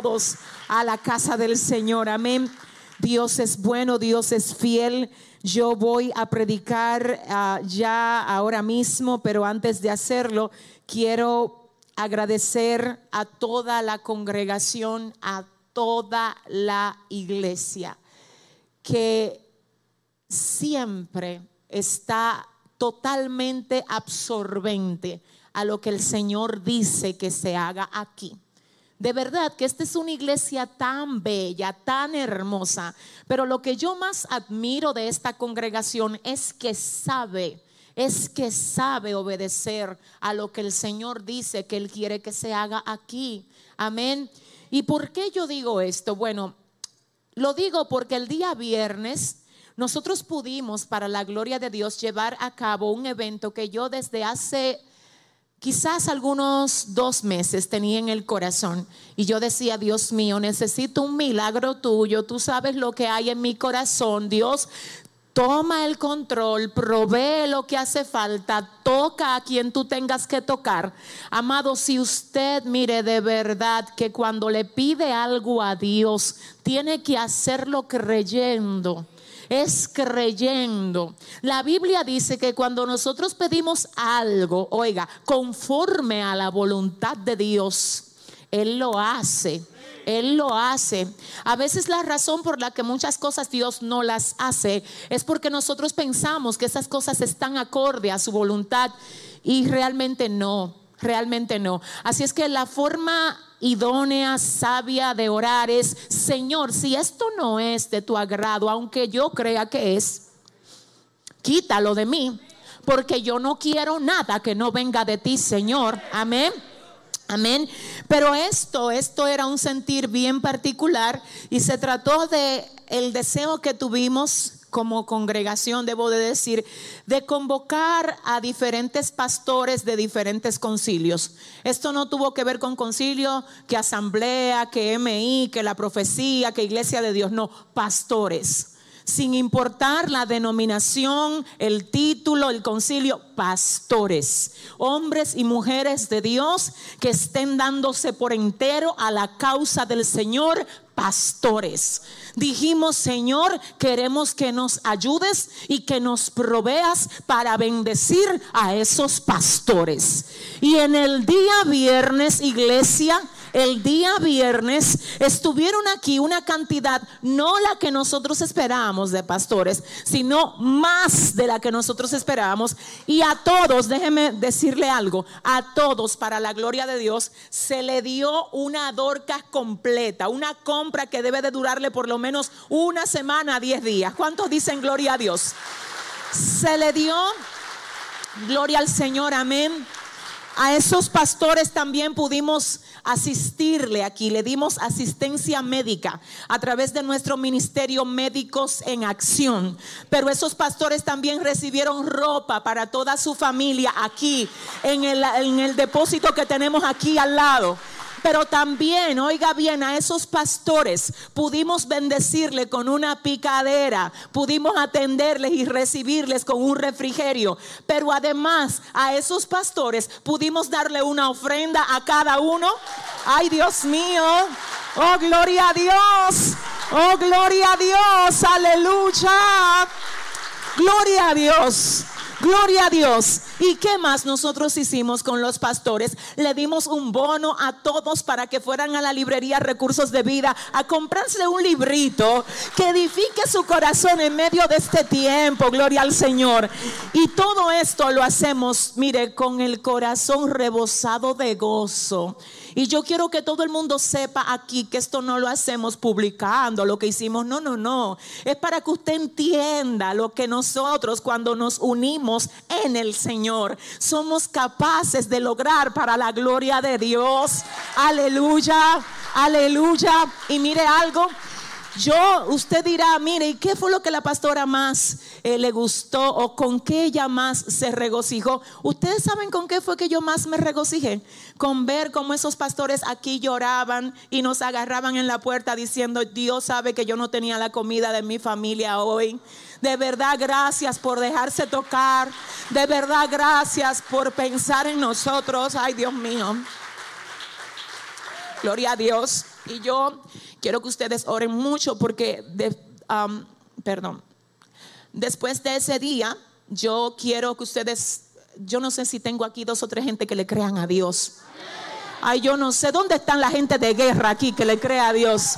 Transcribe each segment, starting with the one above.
Todos a la casa del Señor. Amén. Dios es bueno, Dios es fiel. Yo voy a predicar ah, ya ahora mismo, pero antes de hacerlo, quiero agradecer a toda la congregación, a toda la iglesia, que siempre está totalmente absorbente a lo que el Señor dice que se haga aquí. De verdad que esta es una iglesia tan bella, tan hermosa, pero lo que yo más admiro de esta congregación es que sabe, es que sabe obedecer a lo que el Señor dice que Él quiere que se haga aquí. Amén. ¿Y por qué yo digo esto? Bueno, lo digo porque el día viernes nosotros pudimos, para la gloria de Dios, llevar a cabo un evento que yo desde hace quizás algunos dos meses tenía en el corazón. Y yo decía, Dios mío, necesito un milagro tuyo. Tú sabes lo que hay en mi corazón. Dios, toma el control, provee lo que hace falta, toca a quien tú tengas que tocar. Amado, si usted mire de verdad que cuando le pide algo a Dios, tiene que hacerlo creyendo es creyendo. La Biblia dice que cuando nosotros pedimos algo, oiga, conforme a la voluntad de Dios, Él lo hace. Él lo hace. A veces la razón por la que muchas cosas Dios no las hace es porque nosotros pensamos que esas cosas están acorde a su voluntad y realmente no, realmente no. Así es que la forma idónea, sabia de orar es, Señor, si esto no es de tu agrado, aunque yo crea que es, quítalo de mí, porque yo no quiero nada que no venga de ti, Señor. Amén. Amén. Pero esto, esto era un sentir bien particular y se trató de el deseo que tuvimos como congregación, debo de decir, de convocar a diferentes pastores de diferentes concilios. Esto no tuvo que ver con concilio, que asamblea, que MI, que la profecía, que iglesia de Dios, no, pastores. Sin importar la denominación, el título, el concilio, pastores, hombres y mujeres de Dios que estén dándose por entero a la causa del Señor pastores. Dijimos, Señor, queremos que nos ayudes y que nos proveas para bendecir a esos pastores. Y en el día viernes, iglesia, el día viernes estuvieron aquí una cantidad, no la que nosotros esperábamos de pastores, sino más de la que nosotros esperábamos. Y a todos, déjeme decirle algo, a todos, para la gloria de Dios, se le dio una dorca completa, una compra que debe de durarle por lo menos una semana, diez días. ¿Cuántos dicen gloria a Dios? Se le dio, gloria al Señor, amén a esos pastores también pudimos asistirle aquí, le dimos asistencia médica a través de nuestro ministerio Médicos en Acción. Pero esos pastores también recibieron ropa para toda su familia aquí, en el, en el depósito que tenemos aquí al lado. Pero también, oiga bien, a esos pastores pudimos bendecirle con una picadera, pudimos atenderles y recibirles con un refrigerio. Pero además, a esos pastores pudimos darle una ofrenda a cada uno. Ay, Dios mío. Oh, gloria a Dios. Oh, gloria a Dios. Aleluya. Gloria a Dios. Gloria a Dios. ¿Y qué más nosotros hicimos con los pastores? Le dimos un bono a todos para que fueran a la librería Recursos de Vida a comprarse un librito que edifique su corazón en medio de este tiempo. Gloria al Señor. Y todo esto lo hacemos, mire, con el corazón rebosado de gozo. Y yo quiero que todo el mundo sepa aquí que esto no lo hacemos publicando lo que hicimos. No, no, no. Es para que usted entienda lo que nosotros cuando nos unimos en el Señor somos capaces de lograr para la gloria de Dios. Aleluya, aleluya. Y mire algo. Yo, usted dirá, mire, ¿y qué fue lo que la pastora más eh, le gustó o con qué ella más se regocijó? Ustedes saben con qué fue que yo más me regocijé. Con ver cómo esos pastores aquí lloraban y nos agarraban en la puerta diciendo, Dios sabe que yo no tenía la comida de mi familia hoy. De verdad, gracias por dejarse tocar. De verdad, gracias por pensar en nosotros. Ay, Dios mío. Gloria a Dios. Y yo quiero que ustedes oren mucho porque, perdón, después de ese día, yo quiero que ustedes, yo no sé si tengo aquí dos o tres gente que le crean a Dios. Ay, yo no sé dónde están la gente de guerra aquí que le crea a Dios.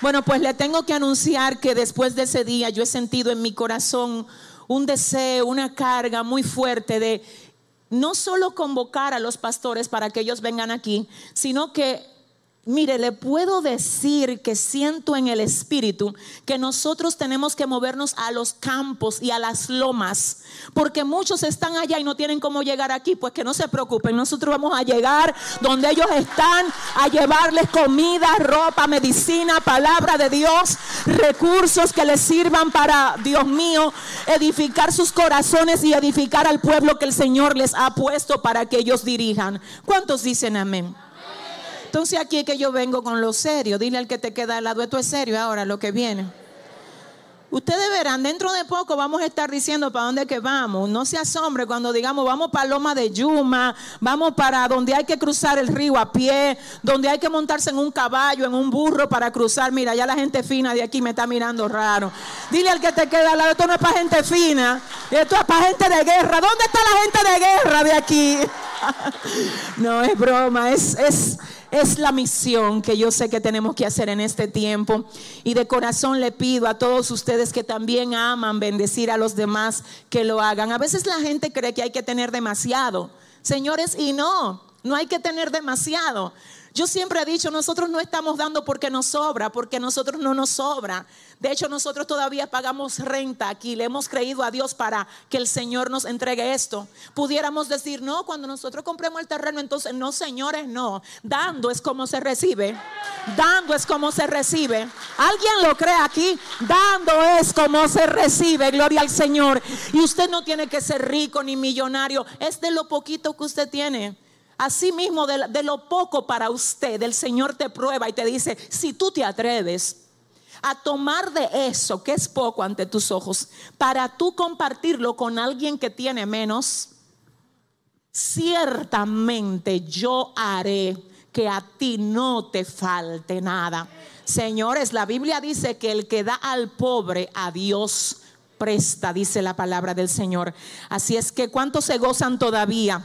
Bueno, pues le tengo que anunciar que después de ese día yo he sentido en mi corazón un deseo, una carga muy fuerte de no solo convocar a los pastores para que ellos vengan aquí, sino que Mire, le puedo decir que siento en el espíritu que nosotros tenemos que movernos a los campos y a las lomas, porque muchos están allá y no tienen cómo llegar aquí, pues que no se preocupen, nosotros vamos a llegar donde ellos están, a llevarles comida, ropa, medicina, palabra de Dios, recursos que les sirvan para, Dios mío, edificar sus corazones y edificar al pueblo que el Señor les ha puesto para que ellos dirijan. ¿Cuántos dicen amén? Entonces aquí es que yo vengo con lo serio. Dile al que te queda al lado, esto es serio ahora lo que viene. Ustedes verán, dentro de poco vamos a estar diciendo para dónde que vamos. No se asombre cuando digamos vamos para Loma de Yuma, vamos para donde hay que cruzar el río a pie, donde hay que montarse en un caballo, en un burro para cruzar. Mira, ya la gente fina de aquí me está mirando raro. Dile al que te queda al lado, esto no es para gente fina, esto es para gente de guerra. ¿Dónde está la gente de guerra de aquí? no es broma, es, es, es la misión que yo sé que tenemos que hacer en este tiempo. Y de corazón le pido a todos ustedes que también aman bendecir a los demás que lo hagan. A veces la gente cree que hay que tener demasiado. Señores, y no, no hay que tener demasiado. Yo siempre he dicho, nosotros no estamos dando porque nos sobra, porque nosotros no nos sobra. De hecho, nosotros todavía pagamos renta aquí. Le hemos creído a Dios para que el Señor nos entregue esto. Pudiéramos decir, no, cuando nosotros compremos el terreno, entonces no, señores, no. Dando es como se recibe. Dando es como se recibe. ¿Alguien lo cree aquí? Dando es como se recibe. Gloria al Señor. Y usted no tiene que ser rico ni millonario. Es de lo poquito que usted tiene. Asimismo, de, de lo poco para usted, el Señor te prueba y te dice, si tú te atreves a tomar de eso, que es poco ante tus ojos, para tú compartirlo con alguien que tiene menos, ciertamente yo haré que a ti no te falte nada. Señores, la Biblia dice que el que da al pobre a Dios presta, dice la palabra del Señor. Así es que, ¿cuántos se gozan todavía?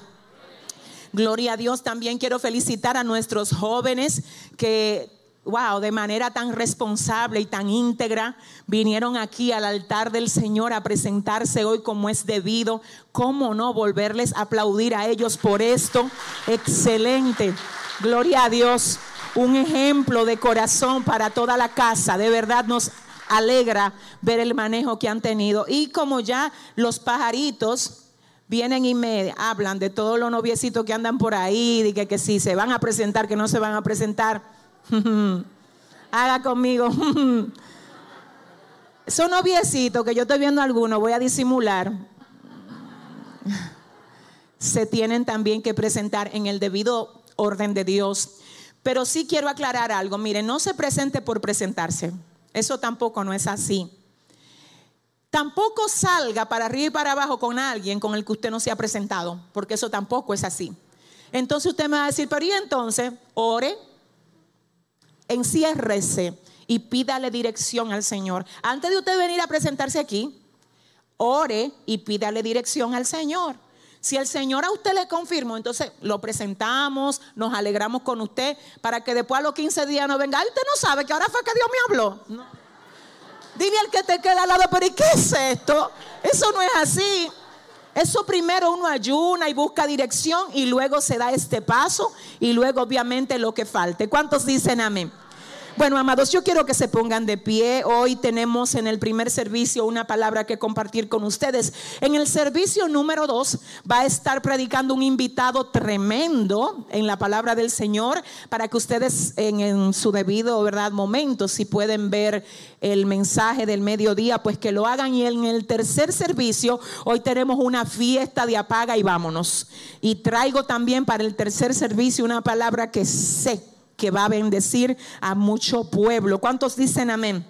Gloria a Dios. También quiero felicitar a nuestros jóvenes que wow, de manera tan responsable y tan íntegra, vinieron aquí al altar del Señor a presentarse hoy como es debido. ¿Cómo no volverles a aplaudir a ellos por esto? Excelente. Gloria a Dios. Un ejemplo de corazón para toda la casa. De verdad nos alegra ver el manejo que han tenido. Y como ya los pajaritos vienen y me hablan de todos los noviecitos que andan por ahí, de que, que si se van a presentar, que no se van a presentar. Haga conmigo. Son noviecitos que yo estoy viendo algunos, voy a disimular. Se tienen también que presentar en el debido orden de Dios. Pero sí quiero aclarar algo. Mire, no se presente por presentarse. Eso tampoco no es así. Tampoco salga para arriba y para abajo con alguien con el que usted no se ha presentado, porque eso tampoco es así. Entonces usted me va a decir, pero y entonces, ore, enciérrese y pídale dirección al Señor. Antes de usted venir a presentarse aquí, ore y pídale dirección al Señor. Si el Señor a usted le confirmó, entonces lo presentamos, nos alegramos con usted para que después a los 15 días no venga. usted no sabe que ahora fue que Dios me habló. Dile al que te queda al lado, pero ¿y qué es esto? Eso no es así. Eso primero uno ayuna y busca dirección y luego se da este paso y luego obviamente lo que falte. ¿Cuántos dicen amén? Bueno, amados, yo quiero que se pongan de pie. Hoy tenemos en el primer servicio una palabra que compartir con ustedes. En el servicio número dos va a estar predicando un invitado tremendo en la palabra del Señor para que ustedes en, su debido verdad momento, si pueden ver el mensaje del mediodía, pues que lo hagan. Y en el tercer servicio, hoy tenemos una fiesta de apaga y vámonos. Y traigo también para el tercer servicio una palabra que sé que va a bendecir a mucho pueblo. ¿Cuántos dicen amén?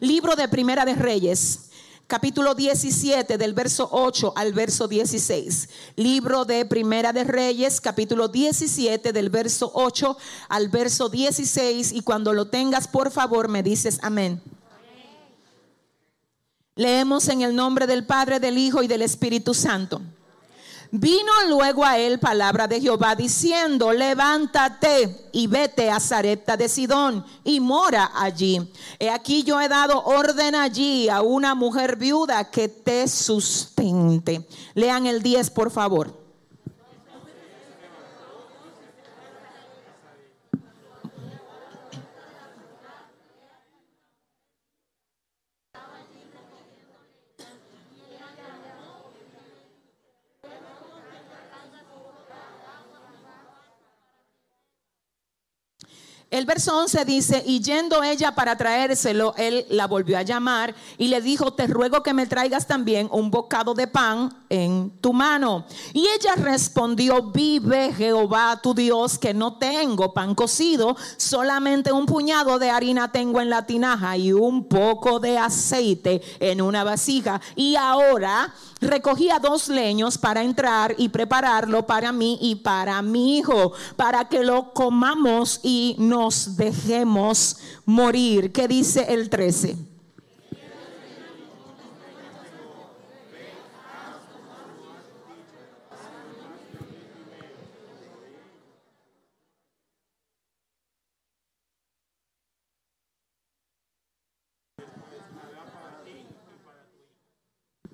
Libro de Primera de Reyes, capítulo 17 del verso 8 al verso 16. Libro de Primera de Reyes, capítulo 17 del verso 8 al verso 16. Y cuando lo tengas, por favor, me dices amén. Leemos en el nombre del Padre, del Hijo y del Espíritu Santo. Vino luego a él palabra de Jehová diciendo, levántate y vete a Zarepta de Sidón y mora allí. He aquí yo he dado orden allí a una mujer viuda que te sustente. Lean el 10, por favor. El verso 11 dice, y yendo ella para traérselo, él la volvió a llamar y le dijo, te ruego que me traigas también un bocado de pan en tu mano. Y ella respondió, vive Jehová tu Dios, que no tengo pan cocido, solamente un puñado de harina tengo en la tinaja y un poco de aceite en una vasija. Y ahora recogía dos leños para entrar y prepararlo para mí y para mi hijo, para que lo comamos y nos dejemos morir. ¿Qué dice el 13?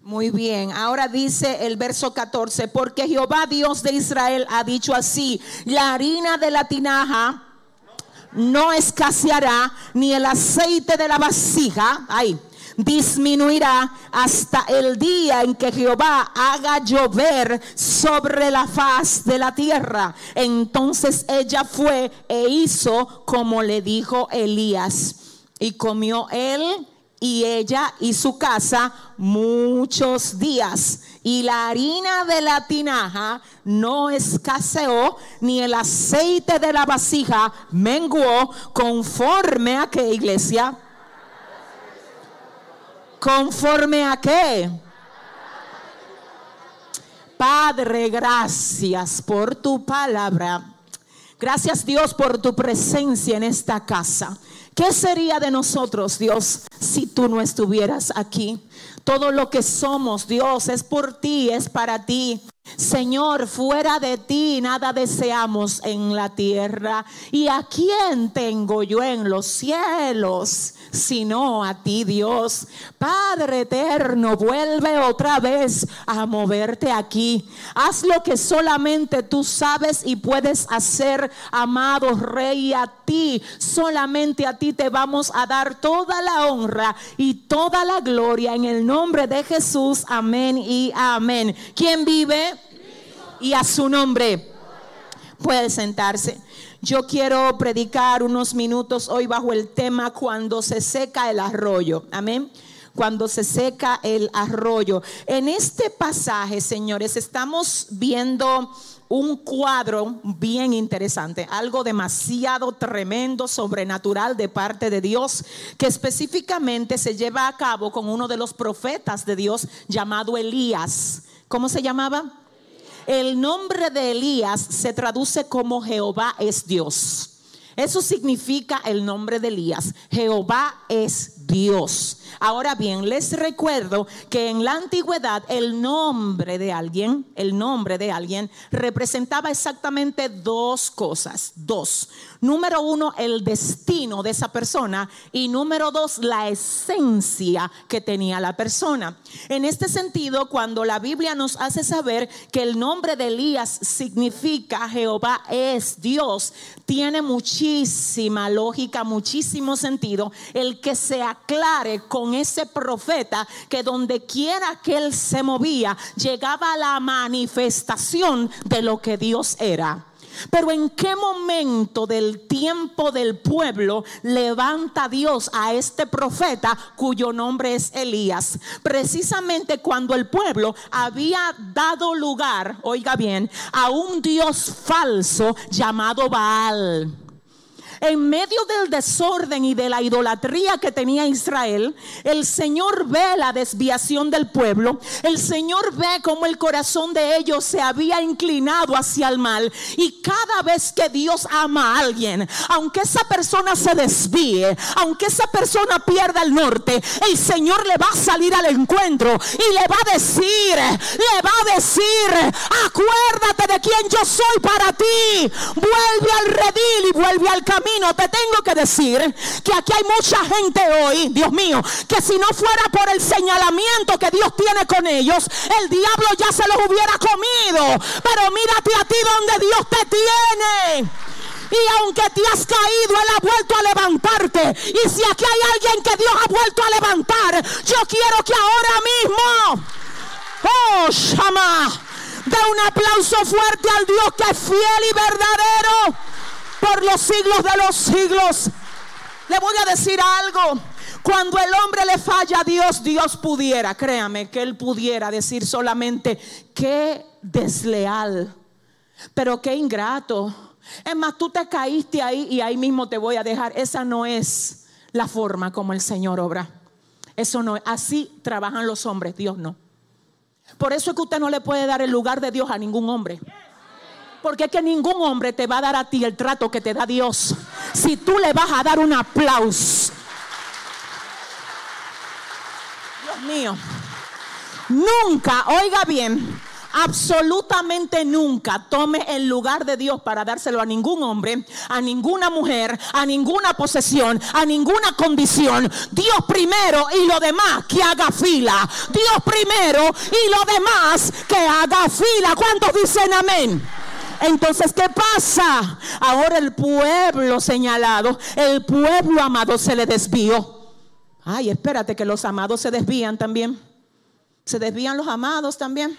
Muy bien, ahora dice el verso 14, porque Jehová Dios de Israel ha dicho así, la harina de la tinaja no escaseará, ni el aceite de la vasija, ay, disminuirá hasta el día en que Jehová haga llover sobre la faz de la tierra. Entonces ella fue e hizo como le dijo Elías. Y comió él y ella y su casa muchos días. Y la harina de la tinaja no escaseó, ni el aceite de la vasija menguó, conforme a qué iglesia. Conforme a qué. Padre, gracias por tu palabra. Gracias Dios por tu presencia en esta casa. ¿Qué sería de nosotros, Dios, si tú no estuvieras aquí? Todo lo que somos, Dios, es por ti, es para ti. Señor, fuera de ti nada deseamos en la tierra. ¿Y a quién tengo yo en los cielos? Sino a ti, Dios. Padre eterno, vuelve otra vez a moverte aquí. Haz lo que solamente tú sabes y puedes hacer, amado Rey, a ti. Solamente a ti te vamos a dar toda la honra y toda la gloria en el nombre de Jesús. Amén y amén. ¿Quién vive? Y a su nombre. Puede sentarse. Yo quiero predicar unos minutos hoy bajo el tema cuando se seca el arroyo. Amén cuando se seca el arroyo. En este pasaje, señores, estamos viendo un cuadro bien interesante, algo demasiado tremendo, sobrenatural de parte de Dios, que específicamente se lleva a cabo con uno de los profetas de Dios llamado Elías. ¿Cómo se llamaba? El nombre de Elías se traduce como Jehová es Dios. Eso significa el nombre de Elías. Jehová es Dios. Ahora bien, les recuerdo que en la antigüedad el nombre de alguien, el nombre de alguien representaba exactamente dos cosas, dos. Número uno, el destino de esa persona y número dos, la esencia que tenía la persona. En este sentido, cuando la Biblia nos hace saber que el nombre de Elías significa Jehová es Dios, tiene muchísima lógica, muchísimo sentido el que se aclare con ese profeta que donde quiera que él se movía, llegaba la manifestación de lo que Dios era. Pero en qué momento del tiempo del pueblo levanta Dios a este profeta cuyo nombre es Elías? Precisamente cuando el pueblo había dado lugar, oiga bien, a un Dios falso llamado Baal. En medio del desorden y de la idolatría que tenía Israel, el Señor ve la desviación del pueblo, el Señor ve cómo el corazón de ellos se había inclinado hacia el mal y cada vez que Dios ama a alguien, aunque esa persona se desvíe, aunque esa persona pierda el norte, el Señor le va a salir al encuentro y le va a decir, le va a decir, acuérdate de quién yo soy para ti, vuelve al redil y vuelve al camino. Te tengo que decir que aquí hay mucha gente hoy, Dios mío, que si no fuera por el señalamiento que Dios tiene con ellos, el diablo ya se los hubiera comido. Pero mírate a ti donde Dios te tiene. Y aunque te has caído, Él ha vuelto a levantarte. Y si aquí hay alguien que Dios ha vuelto a levantar, yo quiero que ahora mismo, oh, Shama, de un aplauso fuerte al Dios que es fiel y verdadero por los siglos de los siglos. Le voy a decir algo. Cuando el hombre le falla a Dios, Dios pudiera, créame, que él pudiera decir solamente, qué desleal, pero qué ingrato. Es más, tú te caíste ahí y ahí mismo te voy a dejar. Esa no es la forma como el Señor obra. Eso no es. Así trabajan los hombres, Dios no. Por eso es que usted no le puede dar el lugar de Dios a ningún hombre. Porque es que ningún hombre te va a dar a ti el trato que te da Dios. Si tú le vas a dar un aplauso. Dios mío. Nunca, oiga bien, absolutamente nunca tome el lugar de Dios para dárselo a ningún hombre, a ninguna mujer, a ninguna posesión, a ninguna condición. Dios primero y lo demás que haga fila. Dios primero y lo demás que haga fila. ¿Cuántos dicen amén? Entonces, ¿qué pasa? Ahora el pueblo señalado, el pueblo amado se le desvió. Ay, espérate que los amados se desvían también. Se desvían los amados también.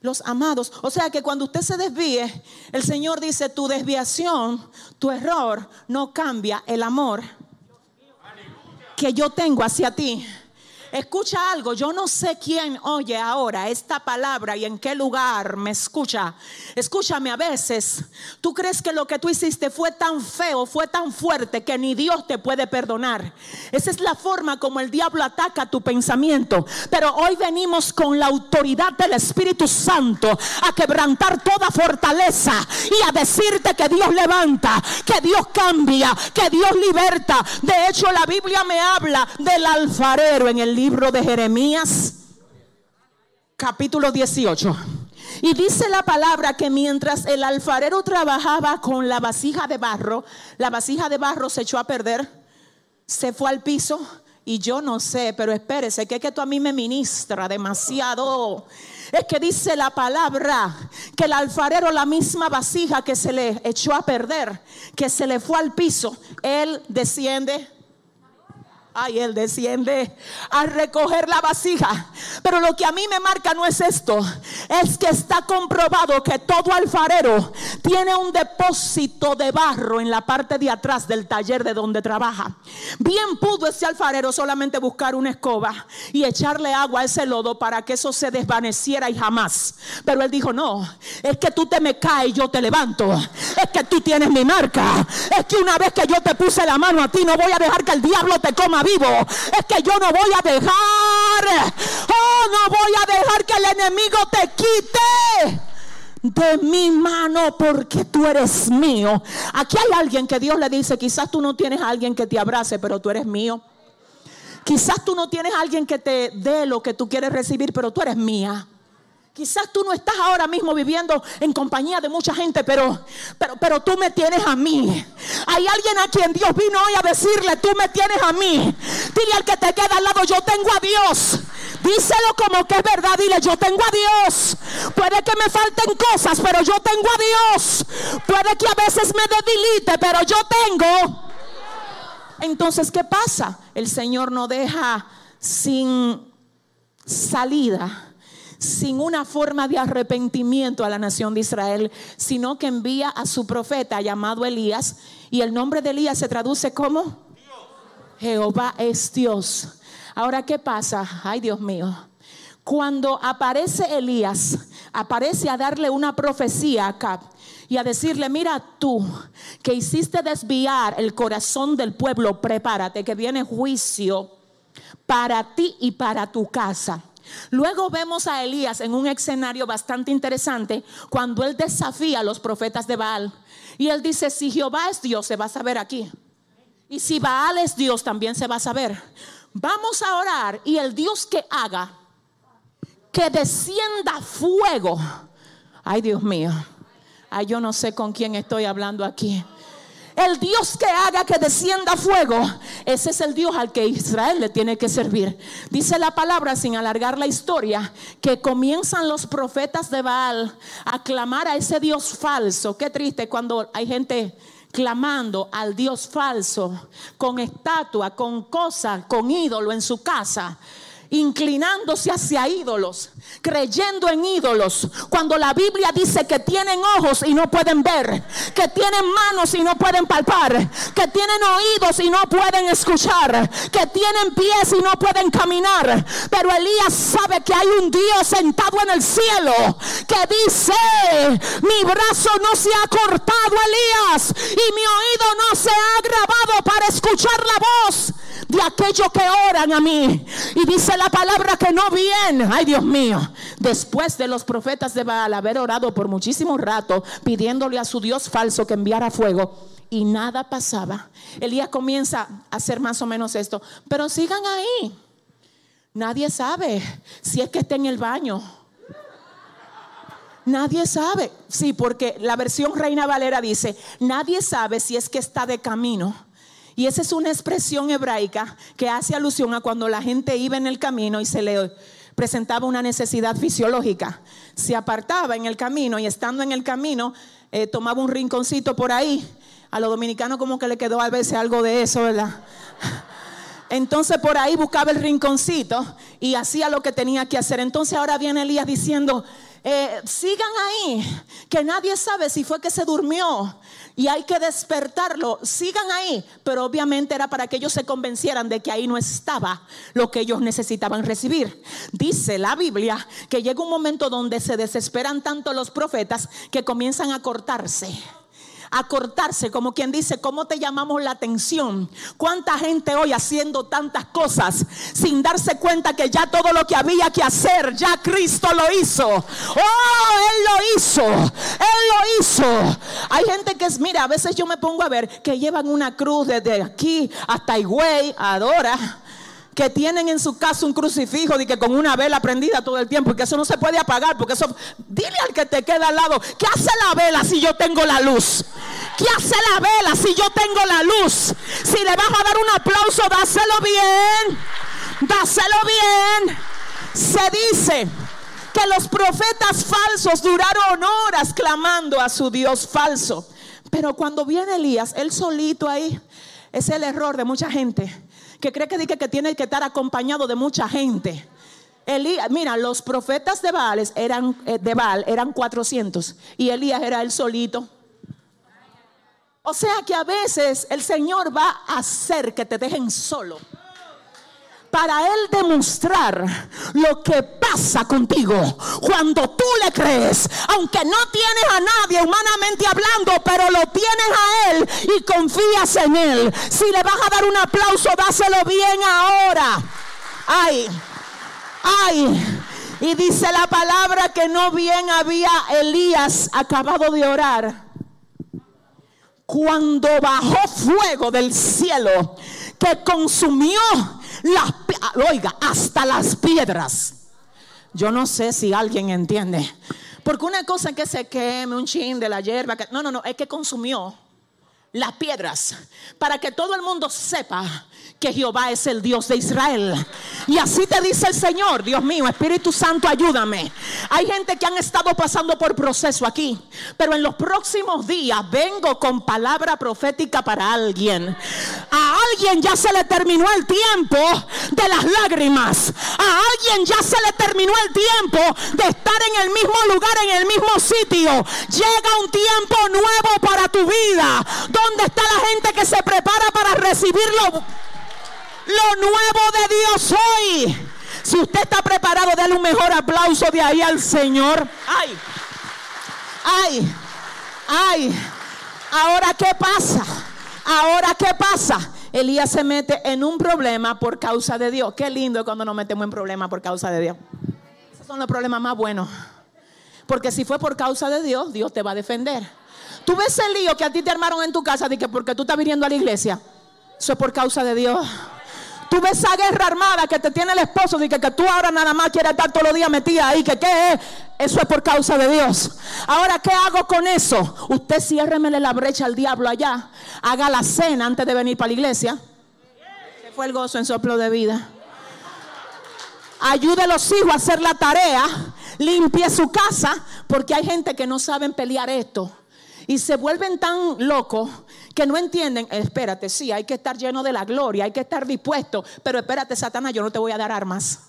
Los amados. O sea que cuando usted se desvíe, el Señor dice, tu desviación, tu error, no cambia el amor que yo tengo hacia ti. Escucha algo, yo no sé quién oye ahora esta palabra y en qué lugar me escucha. Escúchame, a veces tú crees que lo que tú hiciste fue tan feo, fue tan fuerte que ni Dios te puede perdonar. Esa es la forma como el diablo ataca tu pensamiento. Pero hoy venimos con la autoridad del Espíritu Santo a quebrantar toda fortaleza y a decirte que Dios levanta, que Dios cambia, que Dios liberta. De hecho, la Biblia me habla del alfarero en el libro de Jeremías, capítulo 18. Y dice la palabra que mientras el alfarero trabajaba con la vasija de barro, la vasija de barro se echó a perder, se fue al piso. Y yo no sé, pero espérese, que es que tú a mí me ministra demasiado. Es que dice la palabra que el alfarero, la misma vasija que se le echó a perder, que se le fue al piso, él desciende Ay, él desciende a recoger la vasija. Pero lo que a mí me marca no es esto. Es que está comprobado que todo alfarero tiene un depósito de barro en la parte de atrás del taller de donde trabaja. Bien pudo ese alfarero solamente buscar una escoba y echarle agua a ese lodo para que eso se desvaneciera y jamás. Pero él dijo, no, es que tú te me caes y yo te levanto. Es que tú tienes mi marca. Es que una vez que yo te puse la mano a ti, no voy a dejar que el diablo te coma es que yo no voy a dejar, oh, no voy a dejar que el enemigo te quite de mi mano porque tú eres mío. Aquí hay alguien que Dios le dice, quizás tú no tienes a alguien que te abrace, pero tú eres mío. Quizás tú no tienes a alguien que te dé lo que tú quieres recibir, pero tú eres mía. Quizás tú no estás ahora mismo viviendo en compañía de mucha gente, pero, pero, pero tú me tienes a mí. Hay alguien a quien Dios vino hoy a decirle, tú me tienes a mí. Dile al que te queda al lado, yo tengo a Dios. Díselo como que es verdad, dile, yo tengo a Dios. Puede que me falten cosas, pero yo tengo a Dios. Puede que a veces me debilite, pero yo tengo. Entonces, ¿qué pasa? El Señor no deja sin salida sin una forma de arrepentimiento a la nación de Israel, sino que envía a su profeta llamado Elías. Y el nombre de Elías se traduce como Jehová es Dios. Ahora, ¿qué pasa? Ay, Dios mío. Cuando aparece Elías, aparece a darle una profecía a y a decirle, mira tú que hiciste desviar el corazón del pueblo, prepárate que viene juicio para ti y para tu casa. Luego vemos a Elías en un escenario bastante interesante cuando él desafía a los profetas de Baal. Y él dice, si Jehová es Dios, se va a saber aquí. Y si Baal es Dios, también se va a saber. Vamos a orar y el Dios que haga que descienda fuego. Ay, Dios mío. Ay, yo no sé con quién estoy hablando aquí. El Dios que haga que descienda fuego, ese es el Dios al que Israel le tiene que servir. Dice la palabra, sin alargar la historia, que comienzan los profetas de Baal a clamar a ese Dios falso. Qué triste cuando hay gente clamando al Dios falso, con estatua, con cosa, con ídolo en su casa inclinándose hacia ídolos, creyendo en ídolos, cuando la Biblia dice que tienen ojos y no pueden ver, que tienen manos y no pueden palpar, que tienen oídos y no pueden escuchar, que tienen pies y no pueden caminar. Pero Elías sabe que hay un Dios sentado en el cielo que dice, mi brazo no se ha cortado, Elías, y mi oído no se ha grabado para escuchar la voz de aquellos que oran a mí. Y dice la palabra que no bien, ay Dios mío, después de los profetas de Baal haber orado por muchísimo rato pidiéndole a su Dios falso que enviara fuego y nada pasaba. Elías comienza a hacer más o menos esto, pero sigan ahí. Nadie sabe si es que está en el baño. Nadie sabe. Sí, porque la versión Reina Valera dice, nadie sabe si es que está de camino y esa es una expresión hebraica que hace alusión a cuando la gente iba en el camino y se le presentaba una necesidad fisiológica. Se apartaba en el camino y estando en el camino eh, tomaba un rinconcito por ahí. A los dominicanos como que le quedó a veces algo de eso, ¿verdad? Entonces por ahí buscaba el rinconcito y hacía lo que tenía que hacer. Entonces ahora viene Elías diciendo, eh, sigan ahí, que nadie sabe si fue que se durmió y hay que despertarlo. Sigan ahí, pero obviamente era para que ellos se convencieran de que ahí no estaba lo que ellos necesitaban recibir. Dice la Biblia que llega un momento donde se desesperan tanto los profetas que comienzan a cortarse a cortarse, como quien dice, ¿cómo te llamamos la atención? ¿Cuánta gente hoy haciendo tantas cosas sin darse cuenta que ya todo lo que había que hacer, ya Cristo lo hizo? Oh, Él lo hizo, Él lo hizo. Hay gente que es, mira, a veces yo me pongo a ver que llevan una cruz desde aquí hasta Higüey, adora que tienen en su casa un crucifijo y que con una vela prendida todo el tiempo y que eso no se puede apagar porque eso dile al que te queda al lado, ¿qué hace la vela si yo tengo la luz? ¿Qué hace la vela si yo tengo la luz? Si le vas a dar un aplauso, dáselo bien. Dáselo bien. Se dice que los profetas falsos duraron horas clamando a su Dios falso. Pero cuando viene Elías, él solito ahí, es el error de mucha gente que cree que, que tiene que estar acompañado de mucha gente. Elías, mira, los profetas de Baal eran, eh, de Baal eran 400 y Elías era el solito. O sea que a veces el Señor va a hacer que te dejen solo para Él demostrar lo que pasa contigo cuando tú le crees, aunque no tienes a nadie humanamente hablando, pero lo tienes a Él y confías en Él. Si le vas a dar un aplauso, dáselo bien ahora. Ay, ay. Y dice la palabra que no bien había Elías acabado de orar. Cuando bajó fuego del cielo que consumió las, oiga, hasta las piedras. Yo no sé si alguien entiende. Porque una cosa es que se queme un chin de la hierba, no, no, no, es que consumió las piedras para que todo el mundo sepa que Jehová es el Dios de Israel. Y así te dice el Señor, Dios mío, Espíritu Santo, ayúdame. Hay gente que han estado pasando por proceso aquí, pero en los próximos días vengo con palabra profética para alguien. A alguien ya se le terminó el tiempo de las lágrimas. A alguien ya se le terminó el tiempo de estar en el mismo lugar, en el mismo sitio. Llega un tiempo nuevo para tu vida. ¿Dónde está la gente que se prepara para recibirlo? lo nuevo de Dios hoy. Si usted está preparado, dale un mejor aplauso de ahí al Señor. Ay, ay. Ay, ahora qué pasa? Ahora qué pasa? Elías se mete en un problema por causa de Dios. Qué lindo cuando nos metemos en problemas por causa de Dios. Esos son los problemas más buenos. Porque si fue por causa de Dios, Dios te va a defender. Tú ves el lío que a ti te armaron en tu casa de que porque tú estás viniendo a la iglesia. Eso es por causa de Dios. Tú ves esa guerra armada que te tiene el esposo de que, que tú ahora nada más quieres estar todos los días metida ahí, que qué es. Eso es por causa de Dios. Ahora, ¿qué hago con eso? Usted ciérremele la brecha al diablo allá. Haga la cena antes de venir para la iglesia. Se fue el gozo en soplo de vida. Ayude a los hijos a hacer la tarea. Limpie su casa. Porque hay gente que no saben pelear esto. Y se vuelven tan locos que no entienden, espérate, sí, hay que estar lleno de la gloria, hay que estar dispuesto, pero espérate, Satanás, yo no te voy a dar armas.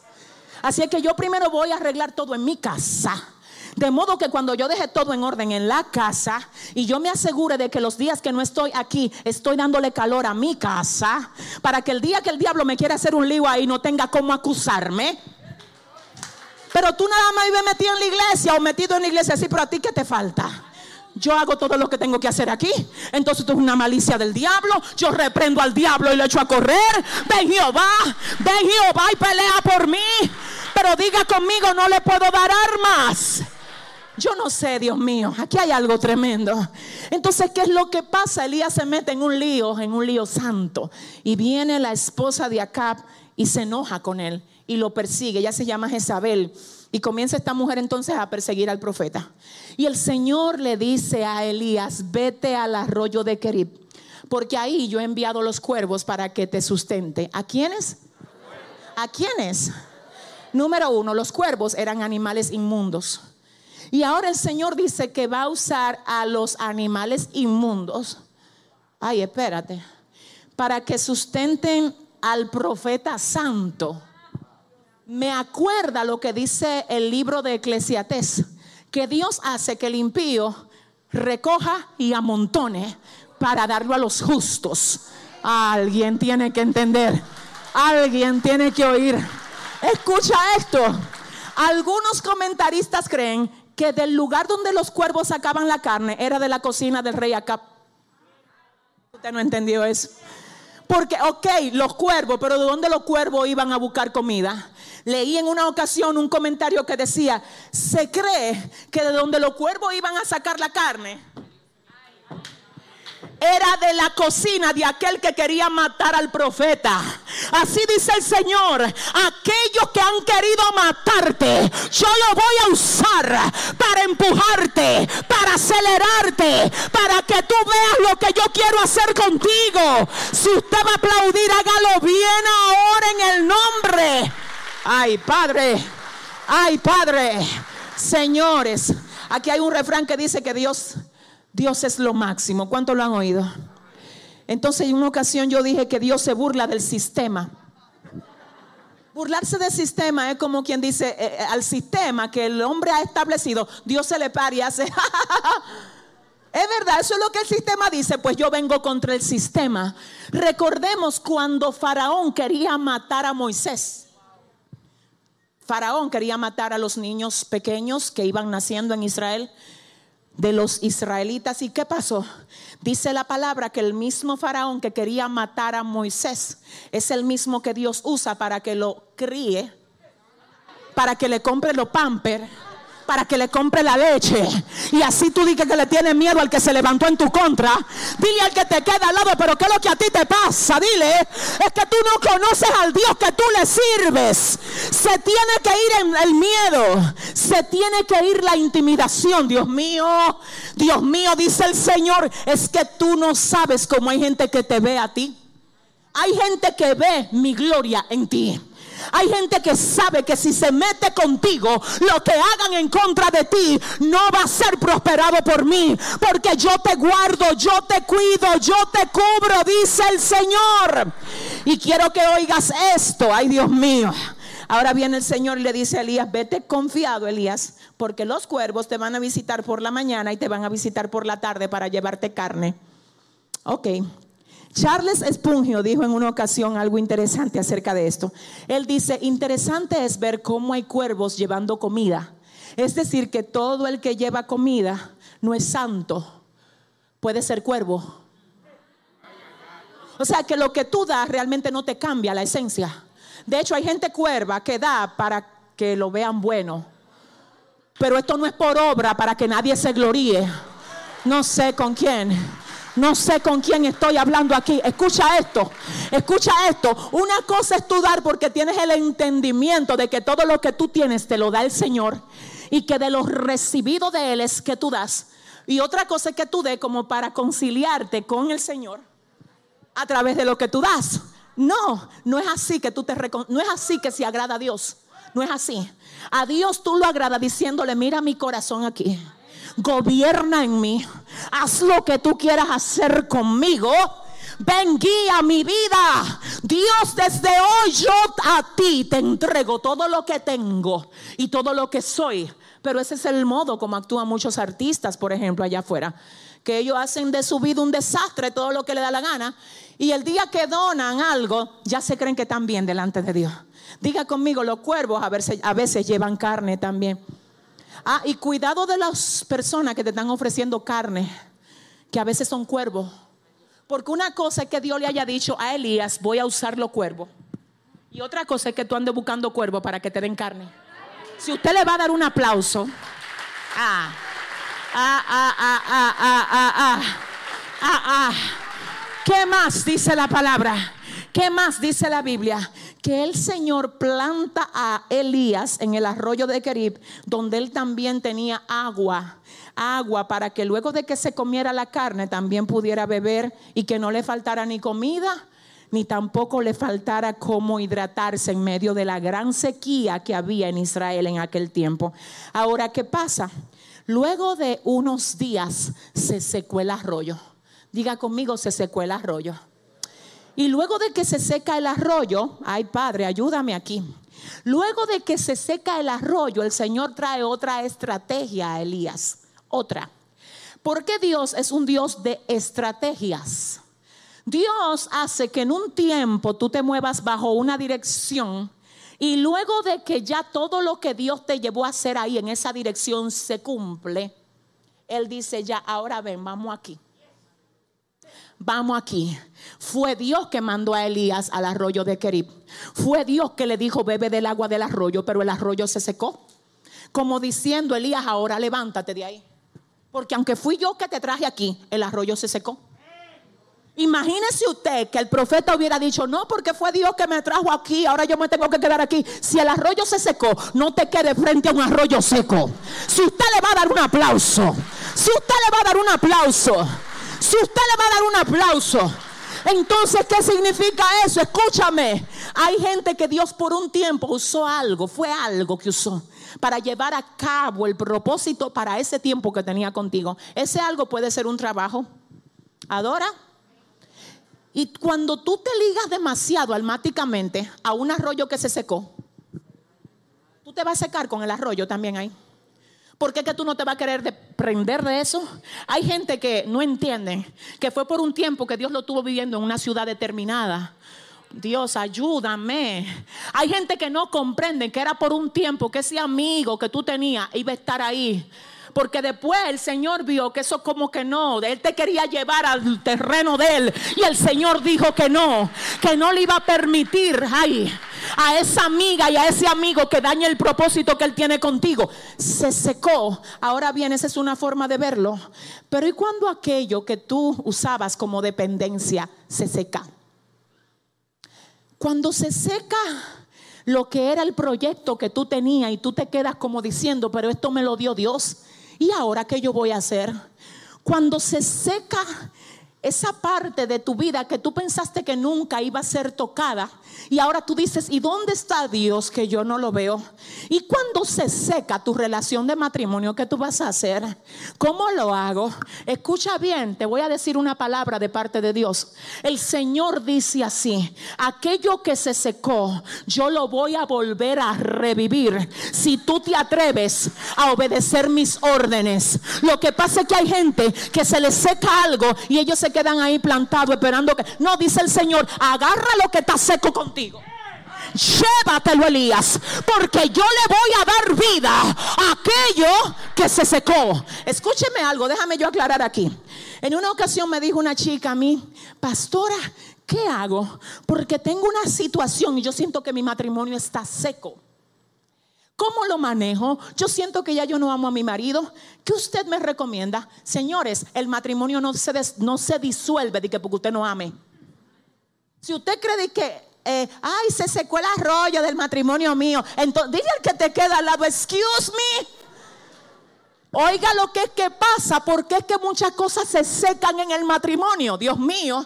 Así es que yo primero voy a arreglar todo en mi casa. De modo que cuando yo deje todo en orden en la casa y yo me asegure de que los días que no estoy aquí estoy dándole calor a mi casa, para que el día que el diablo me quiera hacer un lío ahí no tenga cómo acusarme. Pero tú nada más vives metido en la iglesia o metido en la iglesia así, pero a ti qué te falta yo hago todo lo que tengo que hacer aquí. Entonces esto es una malicia del diablo. Yo reprendo al diablo y le echo a correr. Ven Jehová, ven Jehová y pelea por mí. Pero diga conmigo, no le puedo dar armas. Yo no sé, Dios mío, aquí hay algo tremendo. Entonces, ¿qué es lo que pasa? Elías se mete en un lío, en un lío santo. Y viene la esposa de Acab y se enoja con él y lo persigue. Ella se llama Jezabel. Y comienza esta mujer entonces a perseguir al profeta. Y el Señor le dice a Elías, vete al arroyo de Kerib, porque ahí yo he enviado los cuervos para que te sustente. ¿A quiénes? ¿A quiénes? Número uno, los cuervos eran animales inmundos. Y ahora el Señor dice que va a usar a los animales inmundos. Ay, espérate. Para que sustenten al profeta santo me acuerda lo que dice el libro de Eclesiastés, que Dios hace que el impío recoja y amontone para darlo a los justos. Alguien tiene que entender, alguien tiene que oír. Escucha esto. Algunos comentaristas creen que del lugar donde los cuervos sacaban la carne era de la cocina del rey Acap. Usted no entendió eso. Porque, ok, los cuervos, pero ¿de dónde los cuervos iban a buscar comida? Leí en una ocasión un comentario que decía, se cree que de donde los cuervos iban a sacar la carne, era de la cocina de aquel que quería matar al profeta. Así dice el Señor, aquellos que han querido matarte, yo lo voy a usar para empujarte, para acelerarte, para que tú veas lo que yo quiero hacer contigo. Si usted va a aplaudir, hágalo bien ahora en el nombre Ay, Padre. Ay, Padre. Señores, aquí hay un refrán que dice que Dios, Dios es lo máximo. ¿Cuánto lo han oído? Entonces, en una ocasión yo dije que Dios se burla del sistema. Burlarse del sistema es como quien dice eh, eh, al sistema que el hombre ha establecido, Dios se le para y hace. es verdad, eso es lo que el sistema dice, pues yo vengo contra el sistema. Recordemos cuando Faraón quería matar a Moisés. Faraón quería matar a los niños pequeños que iban naciendo en Israel de los israelitas. ¿Y qué pasó? Dice la palabra que el mismo faraón que quería matar a Moisés es el mismo que Dios usa para que lo críe, para que le compre los pamper para que le compre la leche. Y así tú dices que le tienes miedo al que se levantó en tu contra. Dile al que te queda al lado, pero ¿qué es lo que a ti te pasa? Dile, es que tú no conoces al Dios que tú le sirves. Se tiene que ir el miedo. Se tiene que ir la intimidación. Dios mío, Dios mío, dice el Señor, es que tú no sabes cómo hay gente que te ve a ti. Hay gente que ve mi gloria en ti. Hay gente que sabe que si se mete contigo, lo que hagan en contra de ti no va a ser prosperado por mí. Porque yo te guardo, yo te cuido, yo te cubro, dice el Señor. Y quiero que oigas esto, ay Dios mío. Ahora viene el Señor y le dice a Elías, vete confiado Elías, porque los cuervos te van a visitar por la mañana y te van a visitar por la tarde para llevarte carne. Ok, Charles Spungio dijo en una ocasión algo interesante acerca de esto. Él dice, interesante es ver cómo hay cuervos llevando comida. Es decir, que todo el que lleva comida no es santo, puede ser cuervo. O sea que lo que tú das realmente no te cambia la esencia. De hecho, hay gente cuerva que da para que lo vean bueno. Pero esto no es por obra para que nadie se gloríe. No sé con quién. No sé con quién estoy hablando aquí. Escucha esto. Escucha esto. Una cosa es tú dar porque tienes el entendimiento de que todo lo que tú tienes te lo da el Señor. Y que de lo recibido de Él es que tú das. Y otra cosa es que tú des como para conciliarte con el Señor a través de lo que tú das. No, no es así que tú te no es así que se agrada a Dios. No es así. A Dios tú lo agradas diciéndole, mira mi corazón aquí. Gobierna en mí. Haz lo que tú quieras hacer conmigo. Ven, guía mi vida. Dios, desde hoy yo a ti te entrego todo lo que tengo y todo lo que soy. Pero ese es el modo como actúan muchos artistas, por ejemplo, allá afuera. Que ellos hacen de su vida un desastre, todo lo que le da la gana. Y el día que donan algo, ya se creen que están bien delante de Dios. Diga conmigo, los cuervos a veces, a veces llevan carne también. Ah, y cuidado de las personas que te están ofreciendo carne, que a veces son cuervos. Porque una cosa es que Dios le haya dicho a Elías, voy a usar los cuervos. Y otra cosa es que tú andes buscando cuervos para que te den carne. Si usted le va a dar un aplauso, ah, ah, ah, ah, ah, ah, ah, ah, ah, ah. ¿Qué más dice la palabra? ¿Qué más dice la Biblia? Que el Señor planta a Elías en el arroyo de Kerib, donde él también tenía agua, agua para que luego de que se comiera la carne también pudiera beber y que no le faltara ni comida ni tampoco le faltara cómo hidratarse en medio de la gran sequía que había en Israel en aquel tiempo. Ahora, ¿qué pasa? Luego de unos días se secó el arroyo. Diga conmigo, se secó el arroyo. Y luego de que se seca el arroyo, ay Padre, ayúdame aquí. Luego de que se seca el arroyo, el Señor trae otra estrategia a Elías. Otra. Porque Dios es un Dios de estrategias. Dios hace que en un tiempo tú te muevas bajo una dirección y luego de que ya todo lo que Dios te llevó a hacer ahí en esa dirección se cumple, Él dice ya, ahora ven, vamos aquí vamos aquí. Fue Dios que mandó a Elías al arroyo de Kerib. Fue Dios que le dijo, bebe del agua del arroyo, pero el arroyo se secó. Como diciendo, Elías, ahora levántate de ahí. Porque aunque fui yo que te traje aquí, el arroyo se secó. Imagínese usted que el profeta hubiera dicho, no, porque fue Dios que me trajo aquí, ahora yo me tengo que quedar aquí. Si el arroyo se secó, no te quede frente a un arroyo seco. Si usted le va a dar un aplauso, si usted le va a dar un aplauso, si usted le va a dar un aplauso, entonces, ¿qué significa eso? Escúchame. Hay gente que Dios por un tiempo usó algo, fue algo que usó para llevar a cabo el propósito para ese tiempo que tenía contigo. Ese algo puede ser un trabajo. Adora. Y cuando tú te ligas demasiado almáticamente a un arroyo que se secó, tú te vas a secar con el arroyo también ahí. ¿Por qué que tú no te vas a querer desprender de eso? Hay gente que no entiende que fue por un tiempo que Dios lo tuvo viviendo en una ciudad determinada. Dios, ayúdame. Hay gente que no comprende que era por un tiempo que ese amigo que tú tenías iba a estar ahí. Porque después el Señor vio que eso como que no, Él te quería llevar al terreno de Él. Y el Señor dijo que no, que no le iba a permitir, ay, a esa amiga y a ese amigo que dañe el propósito que Él tiene contigo. Se secó. Ahora bien, esa es una forma de verlo. Pero ¿y cuando aquello que tú usabas como dependencia se seca? Cuando se seca lo que era el proyecto que tú tenías y tú te quedas como diciendo, pero esto me lo dio Dios. ¿Y ahora qué yo voy a hacer? Cuando se seca esa parte de tu vida que tú pensaste que nunca iba a ser tocada y ahora tú dices, ¿y dónde está Dios que yo no lo veo? Y cuando se seca tu relación de matrimonio, ¿qué tú vas a hacer? ¿Cómo lo hago? Escucha bien, te voy a decir una palabra de parte de Dios. El Señor dice así, aquello que se secó, yo lo voy a volver a revivir si tú te atreves a obedecer mis órdenes. Lo que pasa es que hay gente que se le seca algo y ellos se quedan ahí plantados esperando que... No, dice el Señor, agarra lo que está seco contigo. Llévatelo, Elías, porque yo le voy a dar vida a aquello que se secó. Escúcheme algo, déjame yo aclarar aquí. En una ocasión me dijo una chica a mí, pastora, ¿qué hago? Porque tengo una situación y yo siento que mi matrimonio está seco. ¿Cómo lo manejo? Yo siento que ya yo no amo a mi marido. ¿Qué usted me recomienda? Señores, el matrimonio no se, no se disuelve de que porque usted no ame. Si usted cree que, eh, ay, se secó el arroyo del matrimonio mío, entonces dile al que te queda al lado, excuse me. Oiga lo que es que pasa, porque es que muchas cosas se secan en el matrimonio, Dios mío.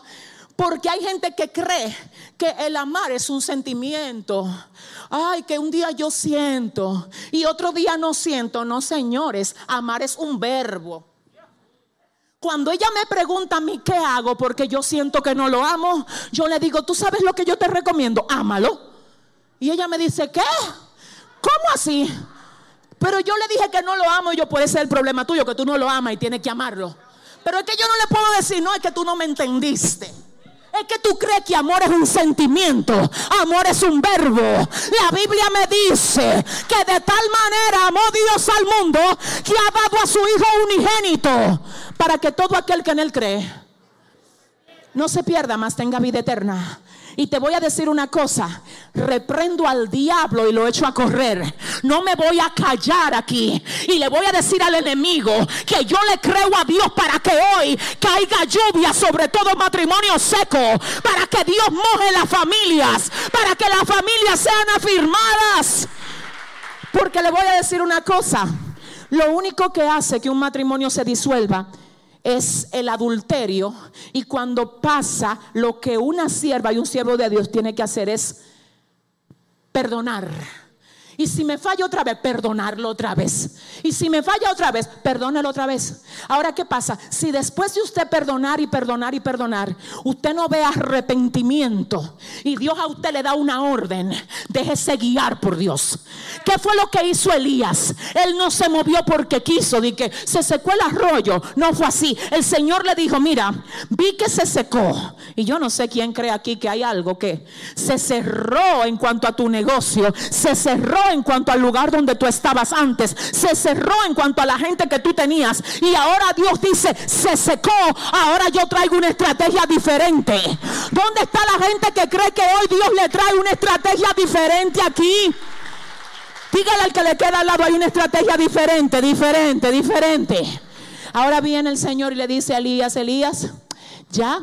Porque hay gente que cree que el amar es un sentimiento. Ay, que un día yo siento y otro día no siento. No, señores, amar es un verbo. Cuando ella me pregunta a mí qué hago porque yo siento que no lo amo, yo le digo, tú sabes lo que yo te recomiendo, ámalo. Y ella me dice, ¿qué? ¿Cómo así? Pero yo le dije que no lo amo y yo puede ser el problema tuyo, que tú no lo amas y tienes que amarlo. Pero es que yo no le puedo decir, no, es que tú no me entendiste. Es que tú crees que amor es un sentimiento, amor es un verbo. La Biblia me dice que de tal manera amó Dios al mundo que ha dado a su Hijo unigénito para que todo aquel que en él cree no se pierda, más tenga vida eterna. Y te voy a decir una cosa, reprendo al diablo y lo echo a correr. No me voy a callar aquí y le voy a decir al enemigo que yo le creo a Dios para que hoy caiga lluvia sobre todo matrimonio seco, para que Dios moje las familias, para que las familias sean afirmadas. Porque le voy a decir una cosa, lo único que hace que un matrimonio se disuelva es el adulterio y cuando pasa lo que una sierva y un siervo de Dios tiene que hacer es perdonar. Y si me falla otra vez, perdonarlo otra vez. Y si me falla otra vez, perdónelo otra vez. Ahora, ¿qué pasa? Si después de usted perdonar y perdonar y perdonar, usted no ve arrepentimiento y Dios a usted le da una orden, déjese guiar por Dios. ¿Qué fue lo que hizo Elías? Él no se movió porque quiso, de que se secó el arroyo. No fue así. El Señor le dijo, mira, vi que se secó. Y yo no sé quién cree aquí que hay algo que se cerró en cuanto a tu negocio, se cerró en cuanto al lugar donde tú estabas antes. Se cerró en cuanto a la gente que tú tenías. Y ahora Dios dice, se secó. Ahora yo traigo una estrategia diferente. ¿Dónde está la gente que cree que hoy Dios le trae una estrategia diferente aquí? Dígale al que le queda al lado, hay una estrategia diferente, diferente, diferente. Ahora viene el Señor y le dice a Elías, Elías, ya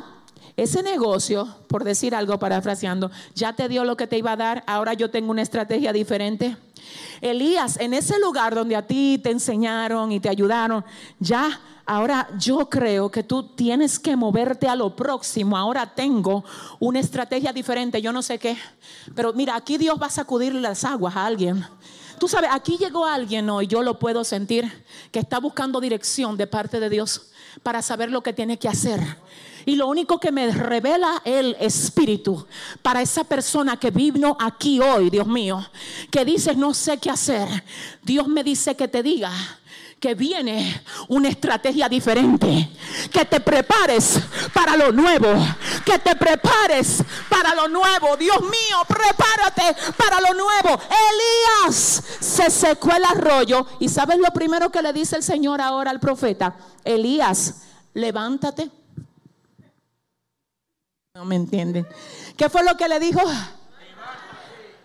ese negocio, por decir algo parafraseando, ya te dio lo que te iba a dar, ahora yo tengo una estrategia diferente. Elías, en ese lugar donde a ti te enseñaron y te ayudaron, ya ahora yo creo que tú tienes que moverte a lo próximo. Ahora tengo una estrategia diferente, yo no sé qué, pero mira, aquí Dios va a sacudir las aguas a alguien. Tú sabes, aquí llegó alguien hoy, yo lo puedo sentir, que está buscando dirección de parte de Dios para saber lo que tiene que hacer. Y lo único que me revela el Espíritu para esa persona que vino aquí hoy, Dios mío, que dice no sé qué hacer, Dios me dice que te diga que viene una estrategia diferente. Que te prepares para lo nuevo. Que te prepares para lo nuevo. Dios mío, prepárate para lo nuevo. Elías se secó el arroyo. ¿Y sabes lo primero que le dice el Señor ahora al profeta? Elías, levántate no me entienden. ¿Qué fue lo que le dijo?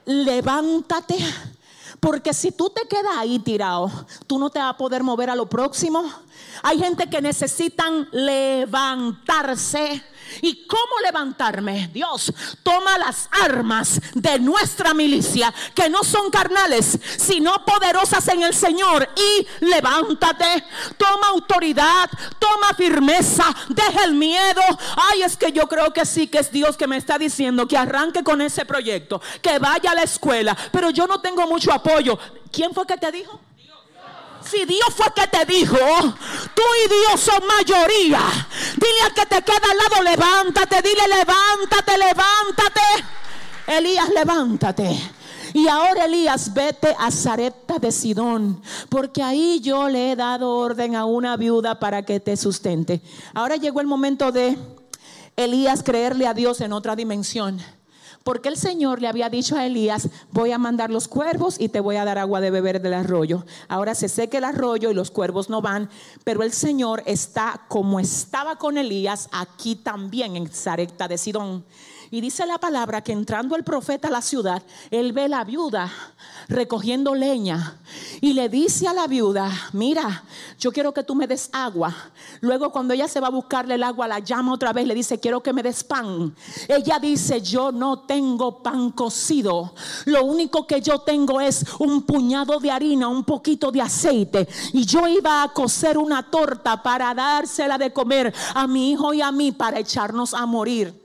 Levántate. Porque si tú te quedas ahí tirado, tú no te vas a poder mover a lo próximo. Hay gente que necesitan levantarse ¿Y cómo levantarme? Dios, toma las armas de nuestra milicia, que no son carnales, sino poderosas en el Señor. Y levántate, toma autoridad, toma firmeza, deja el miedo. Ay, es que yo creo que sí, que es Dios que me está diciendo que arranque con ese proyecto, que vaya a la escuela, pero yo no tengo mucho apoyo. ¿Quién fue que te dijo? Si Dios fue que te dijo, tú y Dios son mayoría. Dile al que te queda al lado, levántate, dile, levántate, levántate. Elías, levántate. Y ahora Elías, vete a Zarepta de Sidón, porque ahí yo le he dado orden a una viuda para que te sustente. Ahora llegó el momento de Elías creerle a Dios en otra dimensión. Porque el Señor le había dicho a Elías, voy a mandar los cuervos y te voy a dar agua de beber del arroyo. Ahora se seca el arroyo y los cuervos no van, pero el Señor está como estaba con Elías aquí también en Zarepta de Sidón. Y dice la palabra que entrando el profeta a la ciudad, él ve a la viuda recogiendo leña y le dice a la viuda, mira, yo quiero que tú me des agua. Luego cuando ella se va a buscarle el agua, la llama otra vez, le dice, quiero que me des pan. Ella dice, yo no tengo pan cocido. Lo único que yo tengo es un puñado de harina, un poquito de aceite. Y yo iba a cocer una torta para dársela de comer a mi hijo y a mí para echarnos a morir.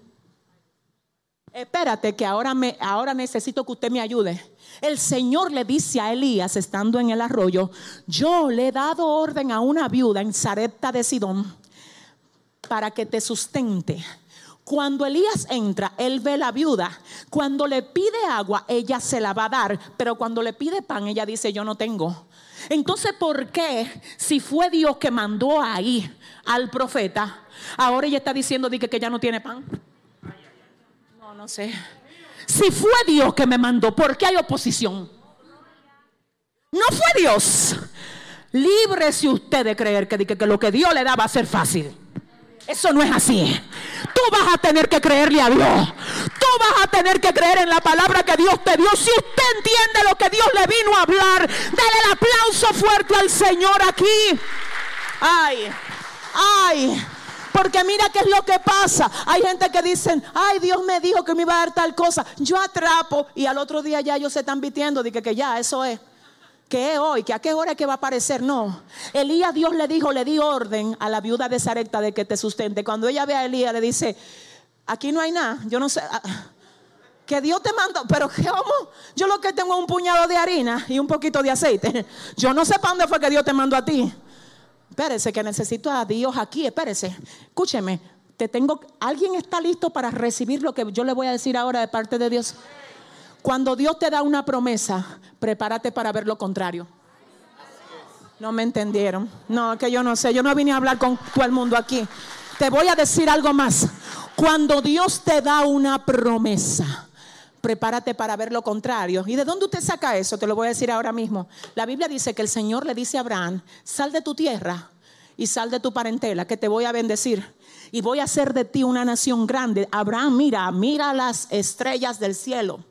Espérate que ahora, me, ahora necesito que usted me ayude. El Señor le dice a Elías, estando en el arroyo, yo le he dado orden a una viuda en Zarepta de Sidón para que te sustente. Cuando Elías entra, él ve la viuda. Cuando le pide agua, ella se la va a dar. Pero cuando le pide pan, ella dice, yo no tengo. Entonces, ¿por qué si fue Dios que mandó ahí al profeta, ahora ella está diciendo que, que ya no tiene pan? No sé. Si fue Dios que me mandó, ¿por qué hay oposición? No fue Dios. Líbrese usted de creer que, que, que lo que Dios le da va a ser fácil. Eso no es así. Tú vas a tener que creerle a Dios. Tú vas a tener que creer en la palabra que Dios te dio. Si usted entiende lo que Dios le vino a hablar, dale el aplauso fuerte al Señor aquí. Ay, ay. Porque mira qué es lo que pasa. Hay gente que dicen, ay, Dios me dijo que me iba a dar tal cosa. Yo atrapo y al otro día ya ellos se están vistiendo. Dije que ya, eso es. Que es hoy, que a qué hora es que va a aparecer. No. Elías, Dios le dijo, le di orden a la viuda de Sarepta de que te sustente. Cuando ella ve a Elías, le dice, aquí no hay nada. Yo no sé. Ah, que Dios te mandó, pero ¿cómo? Yo lo que tengo es un puñado de harina y un poquito de aceite. Yo no sé para dónde fue que Dios te mandó a ti. Espérese, que necesito a Dios aquí. Espérese. Escúcheme. Te tengo. ¿Alguien está listo para recibir lo que yo le voy a decir ahora de parte de Dios? Cuando Dios te da una promesa, prepárate para ver lo contrario. No me entendieron. No, que yo no sé. Yo no vine a hablar con todo el mundo aquí. Te voy a decir algo más. Cuando Dios te da una promesa, prepárate para ver lo contrario. ¿Y de dónde usted saca eso? Te lo voy a decir ahora mismo. La Biblia dice que el Señor le dice a Abraham, sal de tu tierra y sal de tu parentela, que te voy a bendecir. Y voy a hacer de ti una nación grande. Abraham, mira, mira las estrellas del cielo.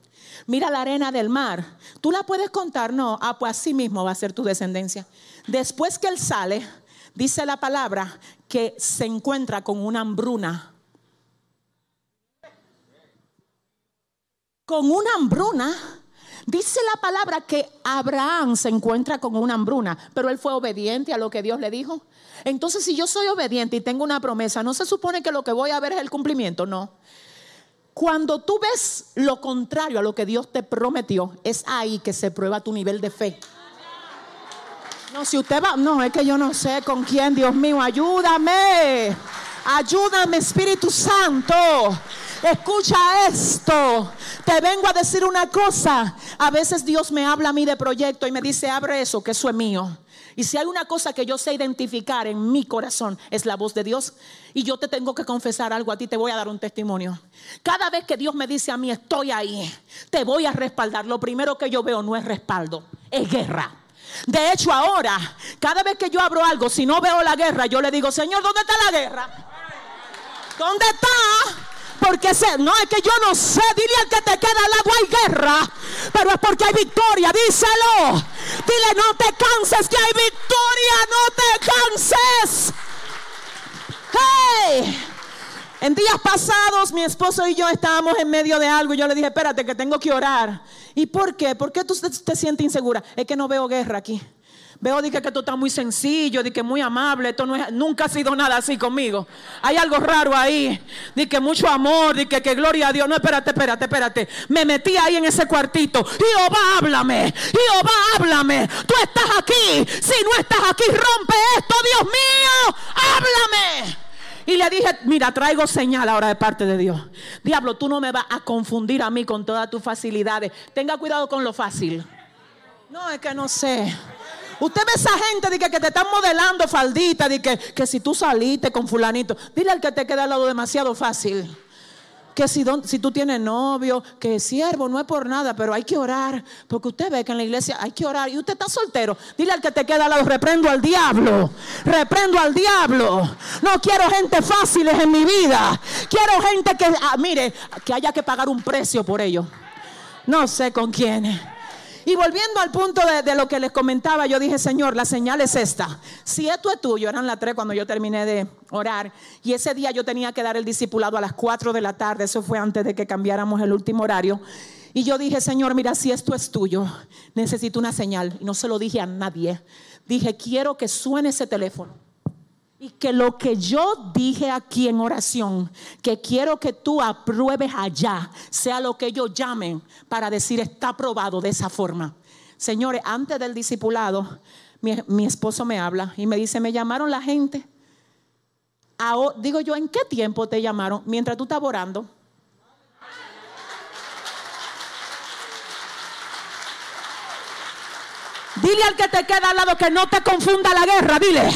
Mira la arena del mar. ¿Tú la puedes contar? No. Ah, pues así mismo va a ser tu descendencia. Después que él sale, dice la palabra que se encuentra con una hambruna con una hambruna. Dice la palabra que Abraham se encuentra con una hambruna, pero él fue obediente a lo que Dios le dijo. Entonces, si yo soy obediente y tengo una promesa, ¿no se supone que lo que voy a ver es el cumplimiento? No. Cuando tú ves lo contrario a lo que Dios te prometió, es ahí que se prueba tu nivel de fe. No, si usted va, no, es que yo no sé con quién, Dios mío, ayúdame. Ayúdame, Espíritu Santo. Escucha esto. Te vengo a decir una cosa. A veces Dios me habla a mí de proyecto y me dice, abre eso, que eso es mío. Y si hay una cosa que yo sé identificar en mi corazón, es la voz de Dios. Y yo te tengo que confesar algo a ti, te voy a dar un testimonio. Cada vez que Dios me dice a mí, estoy ahí, te voy a respaldar. Lo primero que yo veo no es respaldo, es guerra. De hecho, ahora, cada vez que yo abro algo, si no veo la guerra, yo le digo, Señor, ¿dónde está la guerra? ¿Dónde está? Porque no es que yo no sé, dile al que te queda al lado hay guerra, pero es porque hay victoria, díselo. Dile, no te canses, que hay victoria, no te canses. Hey. En días pasados mi esposo y yo estábamos en medio de algo y yo le dije, espérate que tengo que orar. ¿Y por qué? ¿Por qué tú te sientes insegura? Es que no veo guerra aquí. Veo que, que esto está muy sencillo, que muy amable, esto no es, nunca ha sido nada así conmigo. Hay algo raro ahí, que mucho amor, que, que gloria a Dios. No, espérate, espérate, espérate. Me metí ahí en ese cuartito. Jehová, háblame. Jehová, háblame. Tú estás aquí. Si no estás aquí, rompe esto, Dios mío. Háblame. Y le dije, mira, traigo señal ahora de parte de Dios. Diablo, tú no me vas a confundir a mí con todas tus facilidades. Tenga cuidado con lo fácil. No, es que no sé. Usted ve esa gente de que, te están modelando faldita, de que, que si tú saliste con fulanito, dile al que te queda al lado demasiado fácil. que si, si tú tienes novio, que siervo, no es por nada, pero hay que orar. Porque usted ve que en la iglesia hay que orar y usted está soltero. Dile al que te queda al lado, reprendo al diablo. Reprendo al diablo. No quiero gente fáciles en mi vida. Quiero gente que, ah, mire, que haya que pagar un precio por ello. No sé con quién. Y volviendo al punto de, lo que les comentaba, yo dije, Señor, la señal es esta. Si esto es tuyo, eran las tres cuando yo terminé de orar. Y ese día yo tenía que dar el discipulado a las 4 de la tarde. Eso fue antes de que cambiáramos el último horario. Y yo dije, Señor, mira, si esto es tuyo, necesito una señal. Y no se lo dije a nadie. Dije, quiero que suene ese teléfono. Y que lo que yo dije aquí en oración, que quiero que tú apruebes allá, sea lo que ellos llamen para decir está aprobado de esa forma. Señores, antes del discipulado, mi, esposo me habla y me dice, me llamaron la gente. digo yo, ¿en qué tiempo te llamaron? Mientras tú estabas orando. Dile al que te queda al lado que no te confunda la guerra, dile.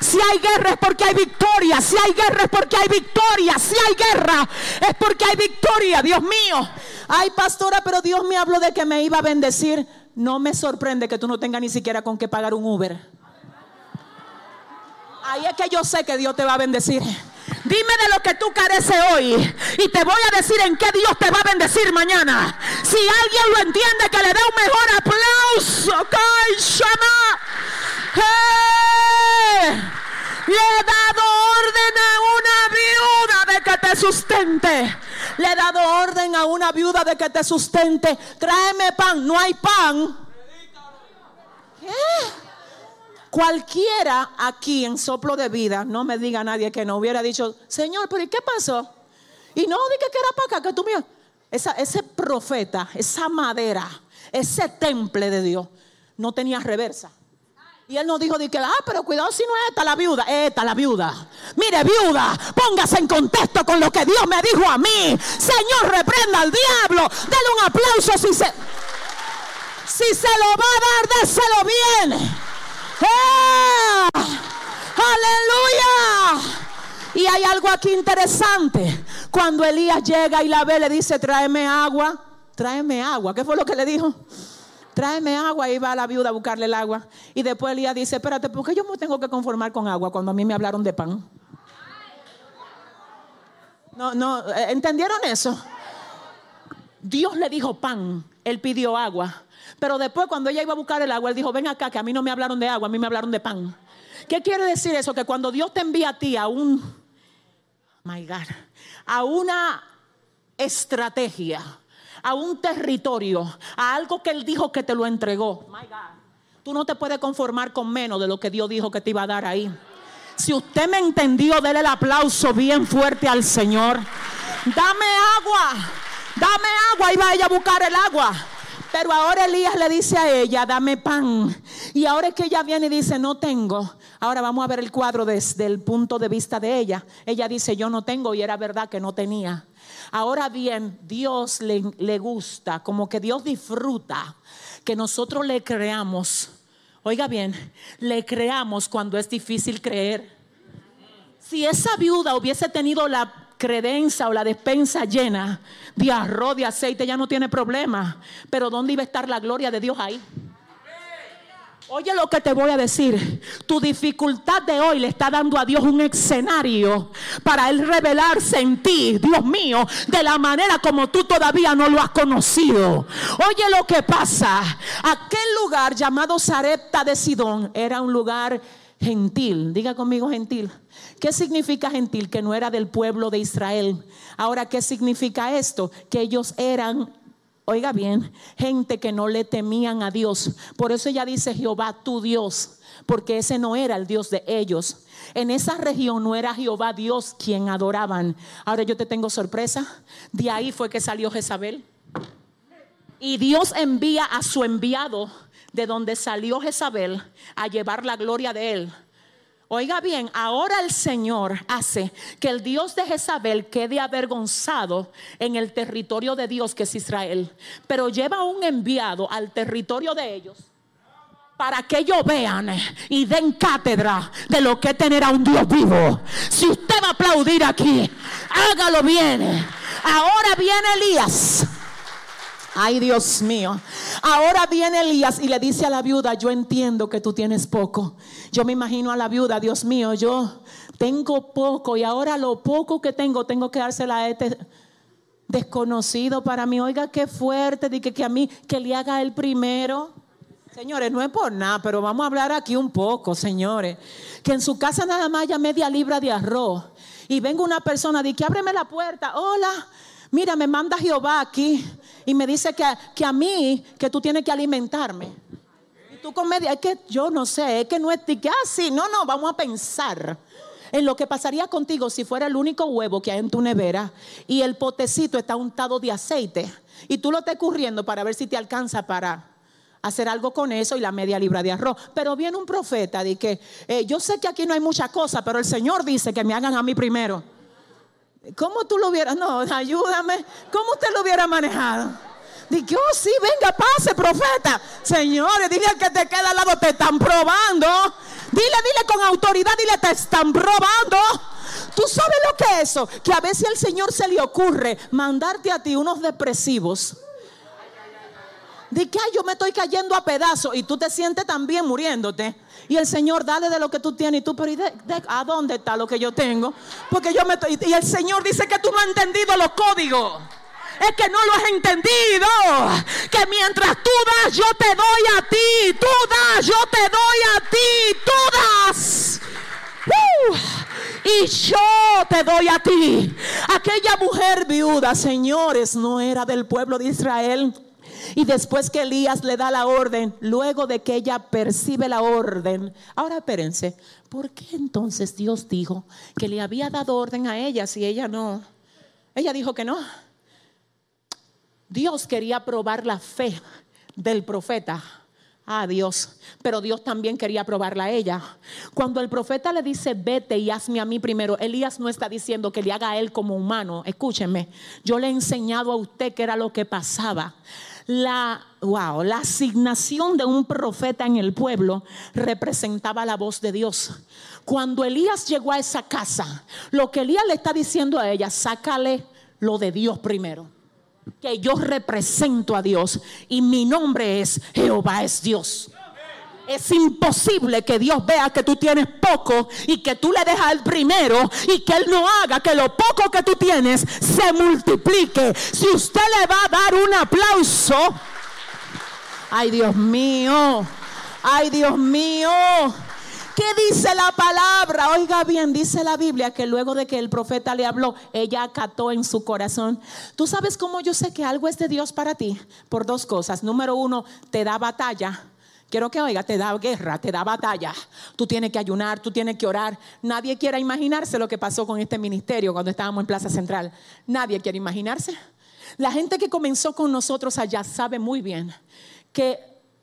Si hay guerra es porque hay victoria. Si hay guerra es porque hay victoria. Si hay guerra es porque hay victoria. Dios mío. Ay, pastora, pero Dios me habló de que me iba a bendecir. No me sorprende que tú no tengas ni siquiera con qué pagar un Uber. Ahí es que yo sé que Dios te va a bendecir. Dime de lo que tú careces hoy y te voy a decir en qué Dios te va a bendecir mañana. Si alguien lo entiende, que le dé un mejor aplauso. Le he dado orden a una viuda de que te sustente. Le he dado orden a una viuda de que te sustente. Tráeme pan. No hay pan. Cualquiera aquí en soplo de vida, no me diga nadie que no hubiera dicho, Señor, pero ¿y qué pasó? Y no dije que era para acá, que tú mío. ese profeta, esa madera, ese temple de Dios, no tenía reversa. Y él no dijo de que, ah, pero cuidado si no es esta la viuda, esta la viuda. Mire, viuda, póngase en contexto con lo que Dios me dijo a mí. Señor, reprenda al diablo. Dale un aplauso si se, si se lo va a dar, déselo bien. ¡Ah! Aleluya. Y hay algo aquí interesante. Cuando Elías llega y la ve, le dice, tráeme agua. Tráeme agua. ¿Qué fue lo que le dijo? tráeme agua. Y va la viuda a buscarle el agua. Y después Elías dice, espérate, ¿por qué yo me tengo que conformar con agua cuando a mí me hablaron de pan? No, no, eh, ¿entendieron eso? Dios le dijo pan, él pidió agua. Pero después cuando ella iba a buscar el agua, él dijo, ven acá, que a mí no me hablaron de agua, a mí me hablaron de pan. ¿Qué quiere decir eso? Que cuando Dios te envía a ti a un, my God, a una estrategia, a un territorio, a algo que Él dijo que te lo entregó. Tú no te puedes conformar con menos de lo que Dios dijo que te iba a dar ahí. Si usted me entendió, déle el aplauso bien fuerte al Señor. Dame agua, dame agua. Va ella a buscar el agua. Pero ahora Elías le dice a ella, dame pan. Y ahora es que ella viene y dice, no tengo. Ahora vamos a ver el cuadro desde el punto de vista de ella. Ella dice, yo no tengo y era verdad que no tenía. Ahora bien, Dios le, le gusta, como que Dios disfruta que nosotros le creamos. Oiga bien, le creamos cuando es difícil creer. Si esa viuda hubiese tenido la credencia o la despensa llena de arroz, de aceite, ya no tiene problema. Pero ¿dónde iba a estar la gloria de Dios ahí? Oye lo que te voy a decir. Tu dificultad de hoy le está dando a Dios un escenario para Él revelarse en ti, Dios mío, de la manera como tú todavía no lo has conocido. Oye lo que pasa. Aquel lugar llamado Sarepta de Sidón era un lugar gentil. Diga conmigo gentil. ¿Qué significa gentil? Que no era del pueblo de Israel. Ahora, ¿qué significa esto? Que ellos eran Oiga bien, gente que no le temían a Dios. Por eso ella dice Jehová tu Dios, porque ese no era el Dios de ellos. En esa región no era Jehová Dios quien adoraban. Ahora yo te tengo sorpresa. De ahí fue que salió Jezabel. Y Dios envía a su enviado de donde salió Jezabel a llevar la gloria de él Oiga bien, ahora el Señor hace que el Dios de Jezabel quede avergonzado en el territorio de Dios que es Israel, pero lleva un enviado al territorio de ellos para que ellos vean y den cátedra de lo que es tener a un Dios vivo. Si usted va a aplaudir aquí, hágalo bien. Ahora viene Elías. Ay, Dios mío. Ahora viene Elías y le dice a la viuda, yo entiendo que tú tienes poco. Yo me imagino a la viuda, Dios mío, yo tengo poco y ahora lo poco que tengo tengo que dársela a este desconocido para mí. Oiga, qué fuerte, de que, a mí, que le haga el primero. Señores, no es por nada, pero vamos a hablar aquí un poco, señores. Que en su casa nada más haya media libra de arroz. Y venga una persona, de que ábreme la puerta. Hola, mira, me manda Jehová aquí. Y me dice que, que a mí, que tú tienes que alimentarme. Y tú con media, es que yo no sé, es que no es que así. Ah, no, no, vamos a pensar en lo que pasaría contigo si fuera el único huevo que hay en tu nevera y el potecito está untado de aceite y tú lo estés corriendo para ver si te alcanza para hacer algo con eso y la media libra de arroz. Pero viene un profeta de que eh, yo sé que aquí no hay mucha cosa, pero el Señor dice que me hagan a mí primero. ¿Cómo tú lo hubieras? No, ayúdame. ¿Cómo usted lo hubiera manejado? Dije, oh sí, venga, pase, profeta. Señores, dile al que te queda al lado, te están probando. Dile, dile con autoridad, dile, te están probando. Tú sabes lo que es eso, que a veces al Señor se le ocurre mandarte a ti unos depresivos. De que yo me estoy cayendo a pedazos y tú te sientes también muriéndote. Y el Señor, dale de lo que tú tienes. Y tú, pero ¿a dónde está lo que yo tengo? Porque yo me estoy. Y el Señor dice que tú no has entendido los códigos es que no lo has entendido. Que mientras tú das, yo te doy a ti. Tú das, yo te doy a ti. Tú das. Uh, y yo te doy a ti. Aquella mujer viuda, señores, no era del pueblo de Israel. Y después que Elías le da la orden, luego de que ella percibe la orden, ahora espérense, ¿por qué entonces Dios dijo que le había dado orden a ella si ella no? Ella dijo que no. Dios quería probar la fe del profeta. Ah, Dios. Pero Dios también quería probarla a ella. Cuando el profeta le dice, vete y hazme a mí primero, Elías no está diciendo que le haga a él como humano. Escúcheme, yo le he enseñado a usted qué era lo que pasaba. La, wow, la asignación de un profeta en el pueblo representaba la voz de Dios. Cuando Elías llegó a esa casa, lo que Elías le está diciendo a ella, sácale lo de Dios primero que yo represento a Dios y mi nombre es Jehová es Dios. Es imposible que Dios vea que tú tienes poco y que tú le dejas el primero y que Él no haga que lo poco que tú tienes se multiplique. Si usted le va a dar un aplauso, ay Dios mío, ay Dios mío. ¿Qué dice la palabra? Oiga bien, dice la Biblia que luego de que el profeta le habló, ella acató en su corazón. ¿Tú sabes cómo yo sé que algo es de Dios para ti? Por dos cosas. Número uno, te da batalla. Quiero que oiga, te da guerra, te da batalla. Tú tienes que ayunar, tú tienes que orar. Nadie quiere imaginarse lo que pasó con este ministerio cuando estábamos en Plaza Central. Nadie quiere imaginarse. La gente que comenzó con nosotros allá sabe muy bien que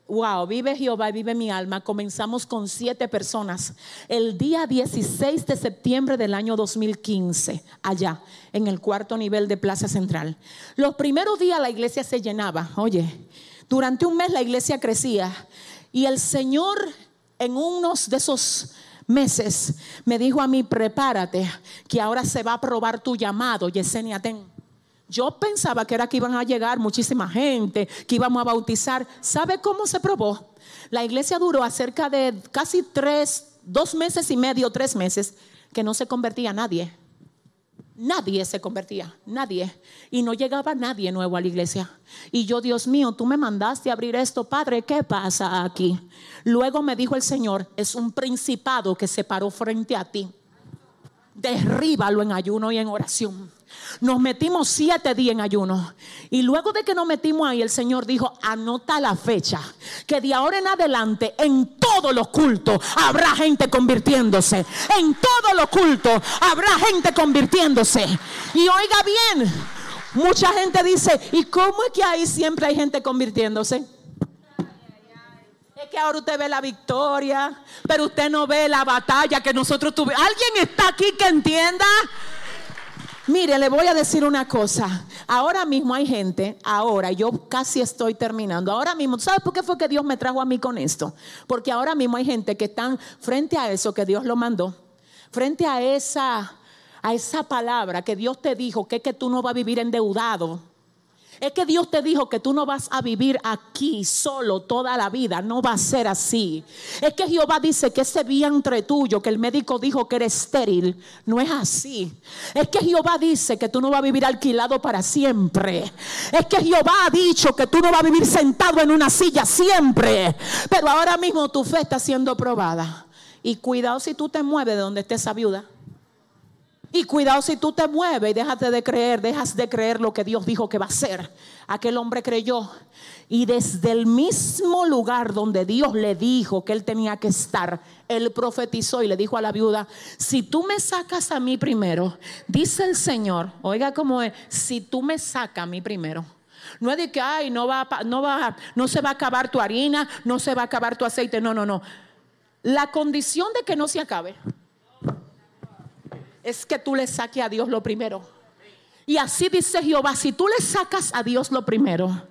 wow, vive Jehová, vive mi alma. Comenzamos con siete personas el día 16 de septiembre del año 2015, allá en el cuarto nivel de Plaza Central. Los primeros días la iglesia se llenaba, oye, durante un mes la iglesia crecía y el Señor en unos de esos meses me dijo a mí, prepárate, que ahora se va a probar tu llamado, Yesenia, ten. Yo pensaba que era que iban a llegar muchísima gente, que íbamos a bautizar. ¿Sabe cómo se probó? La iglesia duró acerca de casi tres, dos meses y medio, tres meses, que no se convertía nadie. Nadie se convertía, nadie. Y no llegaba nadie nuevo a la iglesia. Y yo, Dios mío, tú me mandaste abrir esto, Padre, ¿qué pasa aquí? Luego me dijo el Señor, es un principado que se paró frente a ti. Derríbalo en ayuno y en oración. Nos metimos siete días en ayuno. Y luego de que nos metimos ahí, el Señor dijo, anota la fecha. Que de ahora en adelante, en todos los cultos, habrá gente convirtiéndose. En todos los cultos, habrá gente convirtiéndose. Y oiga bien, mucha gente dice, ¿y cómo es que ahí siempre hay gente convirtiéndose? Es que ahora usted ve la victoria, pero usted no ve la batalla que nosotros tuvimos. ¿Alguien está aquí que entienda? Mire, le voy a decir una cosa. Ahora mismo hay gente, ahora yo casi estoy terminando. Ahora mismo, ¿sabes por qué fue que Dios me trajo a mí con esto? Porque ahora mismo hay gente que están frente a eso que Dios lo mandó, frente a esa a esa palabra que Dios te dijo, que que tú no vas a vivir endeudado. Es que Dios te dijo que tú no vas a vivir aquí solo toda la vida. No va a ser así. Es que Jehová dice que ese vientre tuyo, que el médico dijo que era estéril, no es así. Es que Jehová dice que tú no vas a vivir alquilado para siempre. Es que Jehová ha dicho que tú no vas a vivir sentado en una silla siempre. Pero ahora mismo tu fe está siendo probada. Y cuidado si tú te mueves de donde esté esa viuda. Y cuidado si tú te mueves y déjate de creer, dejas de creer lo que Dios dijo que va a hacer. Aquel hombre creyó y desde el mismo lugar donde Dios le dijo que él tenía que estar, él profetizó y le dijo a la viuda, si tú me sacas a mí primero, dice el Señor, oiga cómo es, si tú me sacas a mí primero. No es de que, ay, no va, no va, no se va a acabar tu harina, no se va a acabar tu aceite. No, no, no. La condición de que no se acabe es que tú le saques a Dios lo primero. Y así dice Jehová, si tú le sacas a Dios lo primero,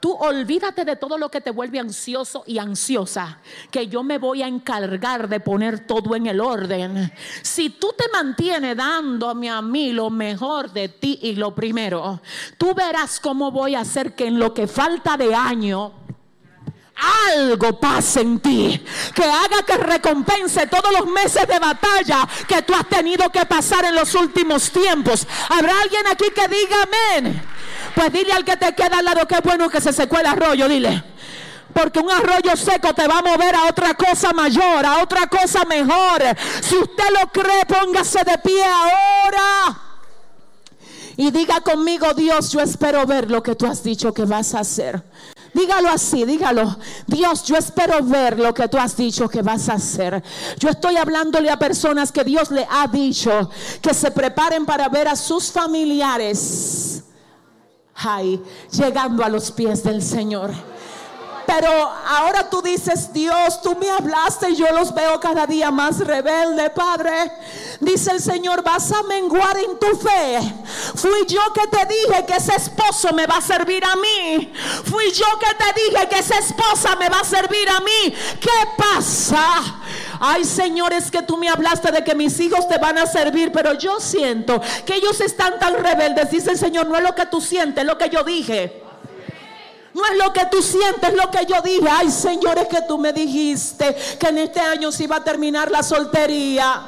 tú olvídate de todo lo que te vuelve ansioso y ansiosa, que yo me voy a encargar de poner todo en el orden. Si tú te mantienes dándome a mí lo mejor de ti y lo primero, tú verás cómo voy a hacer que en lo que falta de año, algo pase en ti, que haga que recompense todos los meses de batalla que tú has tenido que pasar en los últimos tiempos. ¿Habrá alguien aquí que diga amén? Pues dile al que te queda al lado que es bueno que se secó el arroyo, dile. Porque un arroyo seco te va a mover a otra cosa mayor, a otra cosa mejor. Si usted lo cree, póngase de pie ahora. Y diga conmigo, Dios, yo espero ver lo que tú has dicho que vas a hacer. Dígalo así, dígalo. Dios, yo espero ver lo que tú has dicho que vas a hacer. Yo estoy hablándole a personas que Dios le ha dicho que se preparen para ver a sus familiares. Ay, llegando a los pies del Señor. Pero ahora tú dices, Dios, tú me hablaste y yo los veo cada día más rebelde, Padre. Dice el Señor, vas a menguar en tu fe. Fui yo que te dije que ese esposo me va a servir a mí. Fui yo que te dije que esa esposa me va a servir a mí. ¿Qué pasa? Ay, señores, que tú me hablaste de que mis hijos te van a servir, pero yo siento que ellos están tan rebeldes. Dice el Señor, no es lo que tú sientes, es lo que yo dije. No es lo que tú sientes, lo que yo dije. Ay, señores, que tú me dijiste que en este año se iba a terminar la soltería.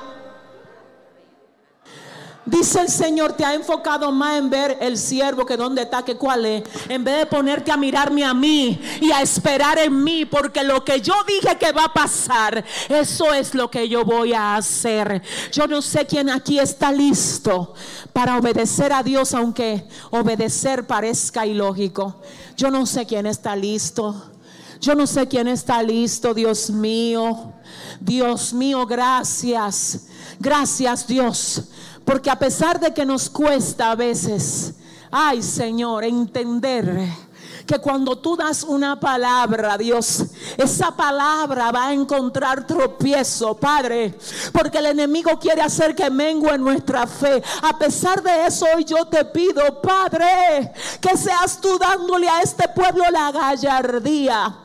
Dice el Señor, te ha enfocado más en ver el siervo que dónde está, que cuál es, en vez de ponerte a mirarme a mí y a esperar en mí, porque lo que yo dije que va a pasar, eso es lo que yo voy a hacer. Yo no sé quién aquí está listo para obedecer a Dios, aunque obedecer parezca ilógico. Yo no sé quién está listo. Yo no sé quién está listo, Dios mío. Dios mío, gracias. Gracias, Dios porque a pesar de que nos cuesta a veces, ay Señor, entender que cuando tú das una palabra, Dios, esa palabra va a encontrar tropiezo, Padre, porque el enemigo quiere hacer que mengue nuestra fe. A pesar de eso, hoy yo te pido, Padre, que seas tú dándole a este pueblo la gallardía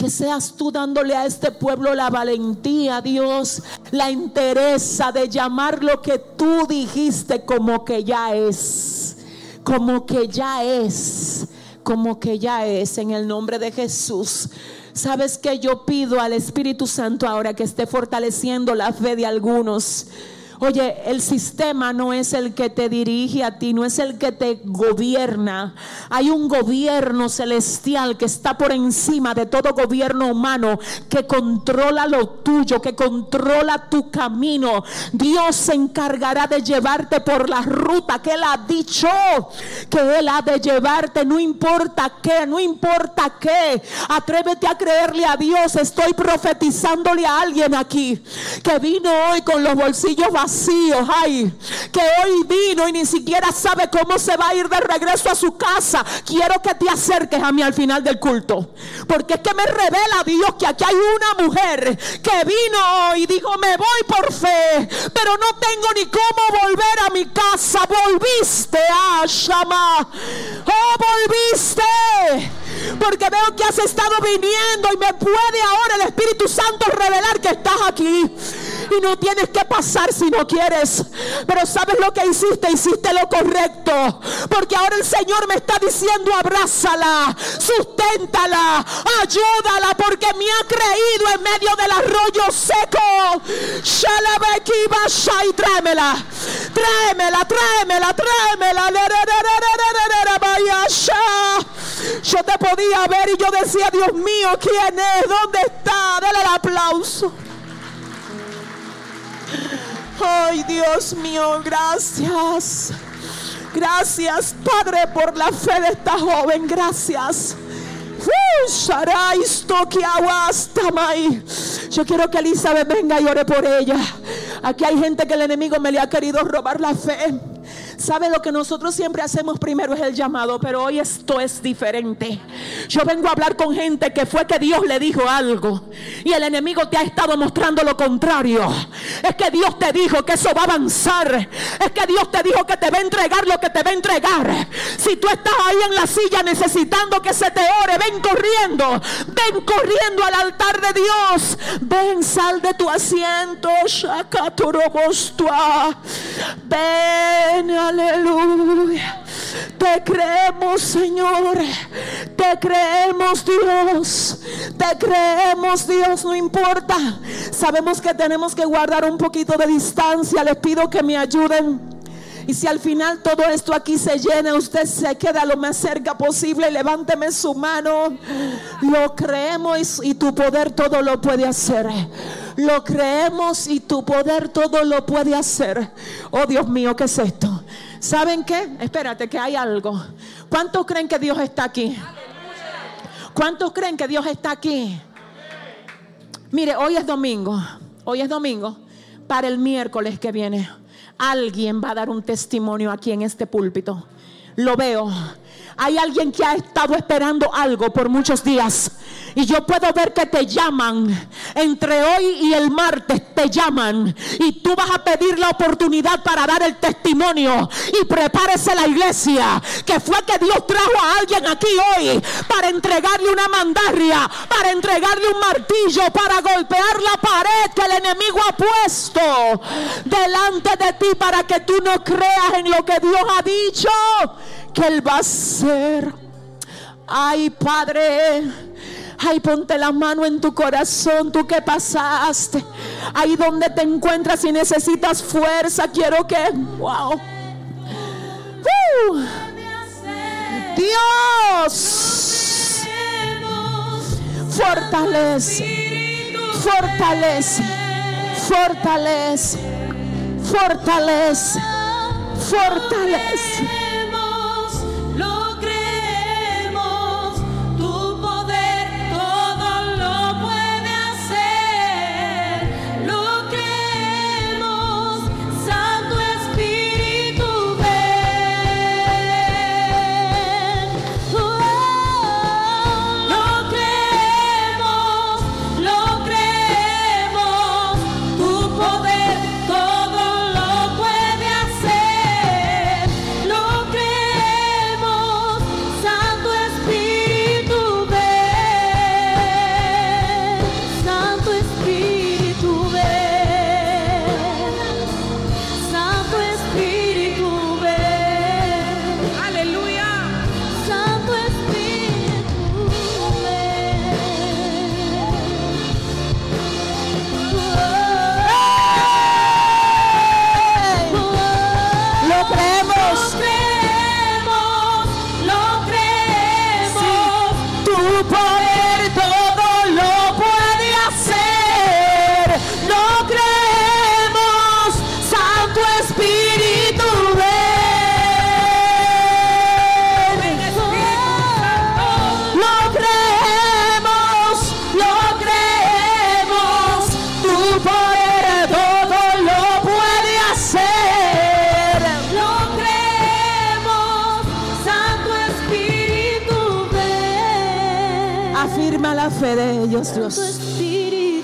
que seas tú dándole a este pueblo la valentía, Dios, la interesa de llamar lo que tú dijiste como que ya es, como que ya es, como que ya es en el nombre de Jesús. Sabes que yo pido al Espíritu Santo ahora que esté fortaleciendo la fe de algunos Oye, el sistema no es el que te dirige a ti, no es el que te gobierna. Hay un gobierno celestial que está por encima de todo gobierno humano, que controla lo tuyo, que controla tu camino. Dios se encargará de llevarte por la ruta que Él ha dicho que Él ha de llevarte, no importa qué, no importa qué. Atrévete a creerle a Dios. Estoy profetizándole a alguien aquí que vino hoy con los bolsillos vacíos ay, que hoy vino y ni siquiera sabe cómo se va a ir de regreso a su casa. Quiero que te acerques a mí al final del culto, porque es que me revela Dios que aquí hay una mujer que vino y dijo, me voy por fe, pero no tengo ni cómo volver a mi casa. Volviste a Shama, oh, volviste. Porque veo que has estado viniendo y me puede ahora el Espíritu Santo revelar que estás aquí. Y no tienes que pasar si no quieres. Pero sabes lo que hiciste, hiciste lo correcto. Porque ahora el Señor me está diciendo, abrázala, susténtala, ayúdala, porque me ha creído en medio del arroyo seco. y tráemela, tráemela, tráemela, tráemela. Yo te podía ver y yo decía, Dios mío, ¿quién es? ¿Dónde está? Dale el aplauso. Ay, Dios mío, gracias. Gracias, Padre, por la fe de esta joven. Gracias. Yo quiero que Elizabeth venga y ore por ella. Aquí hay gente que el enemigo me le ha querido robar la fe. Sabe lo que nosotros siempre hacemos primero es el llamado, pero hoy esto es diferente. Yo vengo a hablar con gente que fue que Dios le dijo algo y el enemigo te ha estado mostrando lo contrario. Es que Dios te dijo que eso va a avanzar. Es que Dios te dijo que te va a entregar lo que te va a entregar. Si tú estás ahí en la silla necesitando que se te ore, ven corriendo. Ven corriendo al altar de Dios. Ven, sal de tu asiento. Ven Aleluya. Te creemos, Señor. Te creemos, Dios. Te creemos, Dios. No importa. Sabemos que tenemos que guardar un poquito de distancia. Les pido que me ayuden. Y si al final todo esto aquí se llena, usted se queda lo más cerca posible, levánteme su mano. Lo creemos y, tu poder todo lo puede hacer. Lo creemos y tu poder todo lo puede hacer. Oh Dios mío, ¿qué es esto? ¿Saben qué? Espérate, que hay algo. ¿Cuántos creen que Dios está aquí? ¿Cuántos creen que Dios está aquí? Mire, hoy es domingo. Hoy es domingo. Para el miércoles que viene, alguien va a dar un testimonio aquí en este púlpito. Lo veo. Hay alguien que ha estado esperando algo por muchos días. Y yo puedo ver que te llaman. Entre hoy y el martes te llaman. Y tú vas a pedir la oportunidad para dar el testimonio. Y prepárese la iglesia. Que fue que Dios trajo a alguien aquí hoy. Para entregarle una mandarria. Para entregarle un martillo. Para golpear la pared que el enemigo ha puesto. Delante de ti. Para que tú no creas en lo que Dios ha dicho. Que Él va a hacer. Ay, Padre. Ay, ponte la mano en tu corazón, tú que pasaste. Ahí donde te encuentras y necesitas fuerza, quiero que, wow. Uh. Dios, fortalece, fortalece, fortalece, fortalece, fortalece.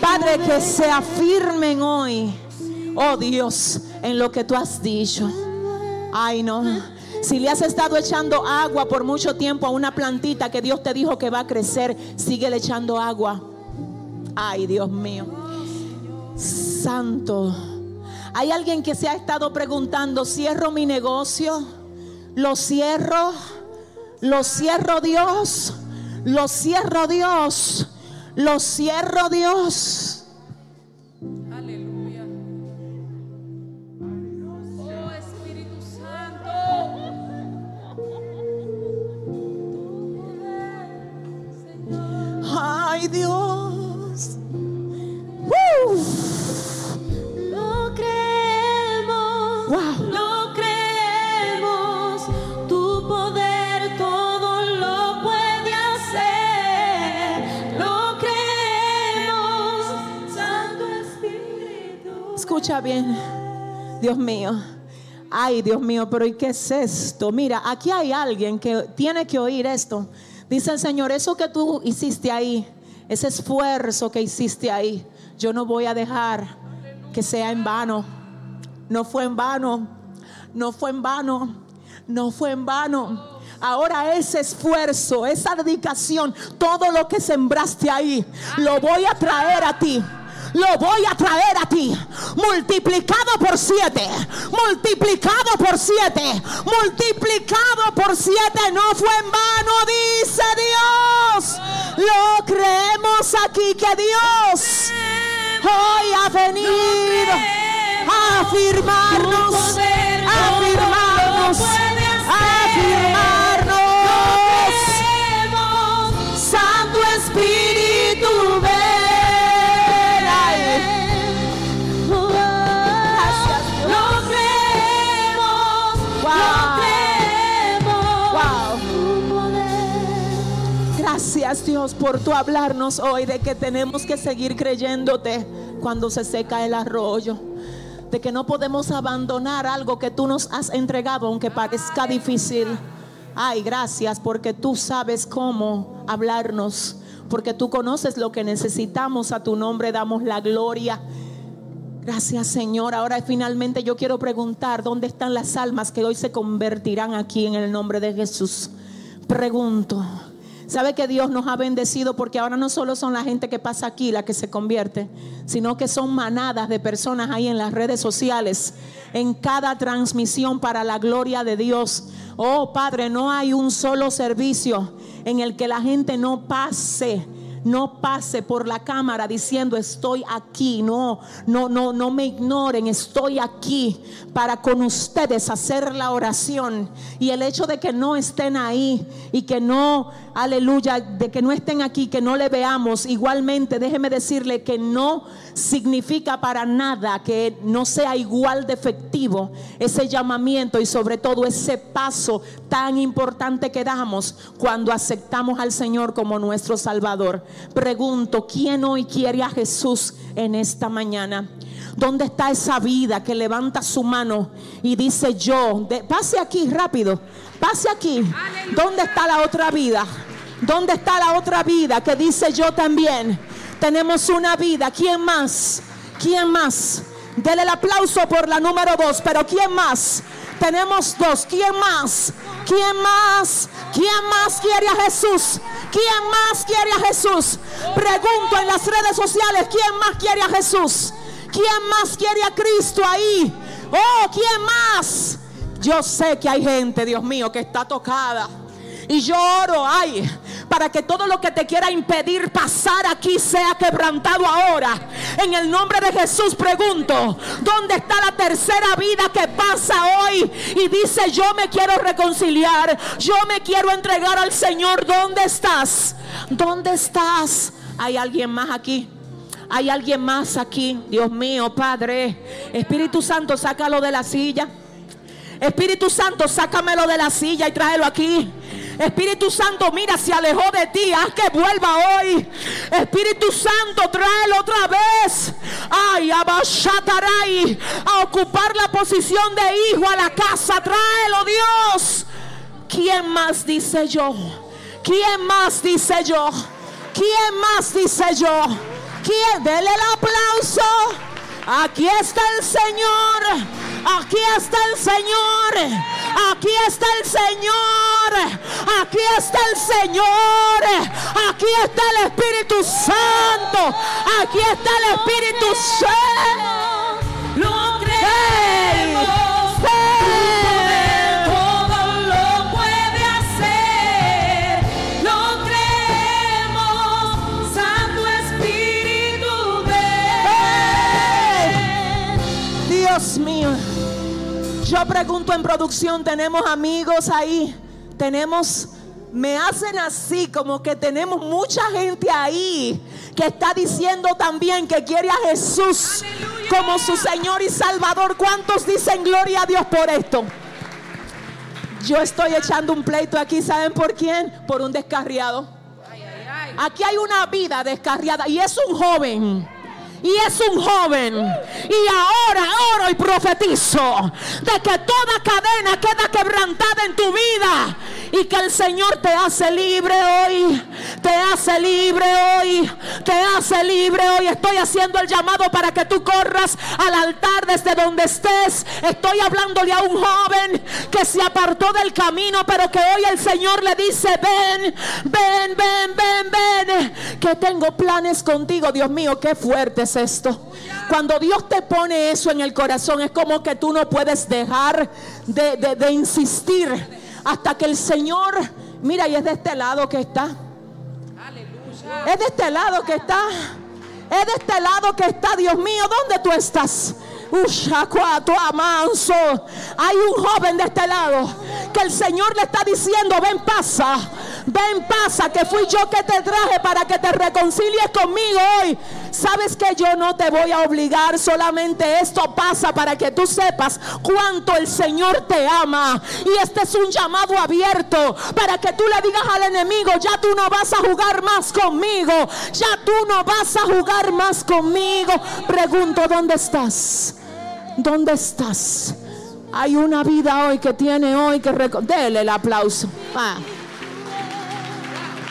Padre, que se afirmen hoy, oh Dios, en lo que tú has dicho. Ay, no. Si le has estado echando agua por mucho tiempo a una plantita que Dios te dijo que va a crecer, sigue echando agua. Ay, Dios mío. Santo. Hay alguien que se ha estado preguntando, ¿cierro mi negocio? ¿Lo cierro? ¿Lo cierro Dios? ¿Lo cierro Dios? ¿Lo cierro Dios? Aleluya. Oh Espíritu Santo. Ay Dios. Escucha bien, Dios mío. Ay, Dios mío, pero ¿y qué es esto? Mira, aquí hay alguien que tiene que oír esto. Dice el Señor, eso que tú hiciste ahí, ese esfuerzo que hiciste ahí, yo no voy a dejar que sea en vano. No fue en vano, no fue en vano, no fue en vano. Ahora ese esfuerzo, esa dedicación, todo lo que sembraste ahí, lo voy a traer a ti. Lo voy a traer a ti. Multiplicado por siete. Multiplicado por siete. Multiplicado por siete. No fue en vano, dice Dios. Lo creemos aquí que Dios hoy ha venido a afirmarnos. A afirmarnos. A afirmarnos. Dios por tu hablarnos hoy de que tenemos que seguir creyéndote cuando se seca el arroyo. De que no podemos abandonar algo que tú nos has entregado aunque parezca difícil. Ay, gracias porque tú sabes cómo hablarnos. Porque tú conoces lo que necesitamos. A tu nombre damos la gloria. Gracias Señor. Ahora finalmente yo quiero preguntar, ¿dónde están las almas que hoy se convertirán aquí en el nombre de Jesús? Pregunto. ¿Sabe que Dios nos ha bendecido? Porque ahora no solo son la gente que pasa aquí la que se convierte, sino que son manadas de personas ahí en las redes sociales, en cada transmisión para la gloria de Dios. Oh Padre, no hay un solo servicio en el que la gente no pase no pase por la cámara diciendo estoy aquí. No, no, no, no me ignoren. Estoy aquí para con ustedes hacer la oración. Y el hecho de que no estén ahí y que no, aleluya, de que no estén aquí, que no le veamos, igualmente, déjeme decirle que no significa para nada que no sea igual de efectivo ese llamamiento y sobre todo ese paso tan importante que damos cuando aceptamos al Señor como nuestro Salvador. Pregunto, ¿quién hoy quiere a Jesús en esta mañana? ¿Dónde está esa vida que levanta su mano y dice yo? De- pase aquí rápido, pase aquí. ¿Dónde está la otra vida? ¿Dónde está la otra vida que dice yo también? Tenemos una vida. ¿Quién más? ¿Quién más? Dele el aplauso por la número dos, pero ¿quién más? Tenemos dos. ¿Quién más? ¿Quién más? ¿Quién más quiere a Jesús? ¿Quién más quiere a Jesús? Pregunto en las redes sociales, ¿quién más quiere a Jesús? ¿Quién más quiere a Cristo ahí? Oh, ¿quién más? Yo sé que hay gente, Dios mío, que está tocada. Y yo oro, ay, para que todo lo que te quiera impedir pasar aquí sea quebrantado ahora. En el nombre de Jesús pregunto, ¿dónde está la tercera vida que pasa hoy? Y dice, yo me quiero reconciliar, yo me quiero entregar al Señor. ¿Dónde estás? ¿Dónde estás? ¿Hay alguien más aquí? ¿Hay alguien más aquí? Dios mío, Padre. Espíritu Santo, sácalo de la silla. Espíritu Santo, sácamelo de la silla y tráelo aquí. Espíritu Santo, mira, se alejó de ti, haz que vuelva hoy. Espíritu Santo, tráelo otra vez. Ay, abashataray, a ocupar la posición de hijo a la casa. Tráelo, Dios. ¿Quién más dice yo? ¿Quién más dice yo? ¿Quién más dice yo? ¿Quién? Dele el aplauso. Aquí está el Señor. Aquí está el Señor. Aquí está el Señor. Aquí está el Señor. Aquí está el Espíritu Santo. Aquí está el Espíritu Santo. Lo ¡Hey! creemos. Todo lo puede hacer. Lo creemos. Santo Espíritu. Dios mío. Yo pregunto en producción, ¿tenemos amigos ahí? Tenemos, me hacen así como que tenemos mucha gente ahí que está diciendo también que quiere a Jesús como su Señor y Salvador. ¿Cuántos dicen gloria a Dios por esto? Yo estoy echando un pleito aquí, ¿saben por quién? Por un descarriado. Aquí hay una vida descarriada y es un joven. Y es un joven. Y ahora oro y profetizo de que toda cadena queda quebrantada en tu vida. Y que el Señor te hace libre hoy. Te hace libre hoy. Te hace libre hoy. Estoy haciendo el llamado para que tú corras al altar desde donde estés. Estoy hablándole a un joven que se apartó del camino, pero que hoy el Señor le dice, ven, ven, ven, ven, ven. Que tengo planes contigo. Dios mío, qué fuerte es esto. Cuando Dios te pone eso en el corazón, es como que tú no puedes dejar de, de- de insistir hasta que el Señor, mira, y es de este lado que está. Es de este lado que está. Es de este lado que está, Dios mío, ¿dónde tú estás? Amanso. Hay un joven de este lado que el Señor le está diciendo, ven pasa, ven pasa, que fui yo que te traje para que te reconcilies conmigo hoy. Sabes que yo no te voy a obligar, solamente esto pasa para que tú sepas cuánto el Señor te ama. Y este es un llamado abierto para que tú le digas al enemigo, ya tú no vas a jugar más conmigo, ya tú no vas a jugar más conmigo. Pregunto, ¿dónde estás? ¿Dónde estás? Hay una vida hoy que tiene hoy que Dele el aplauso. Ah.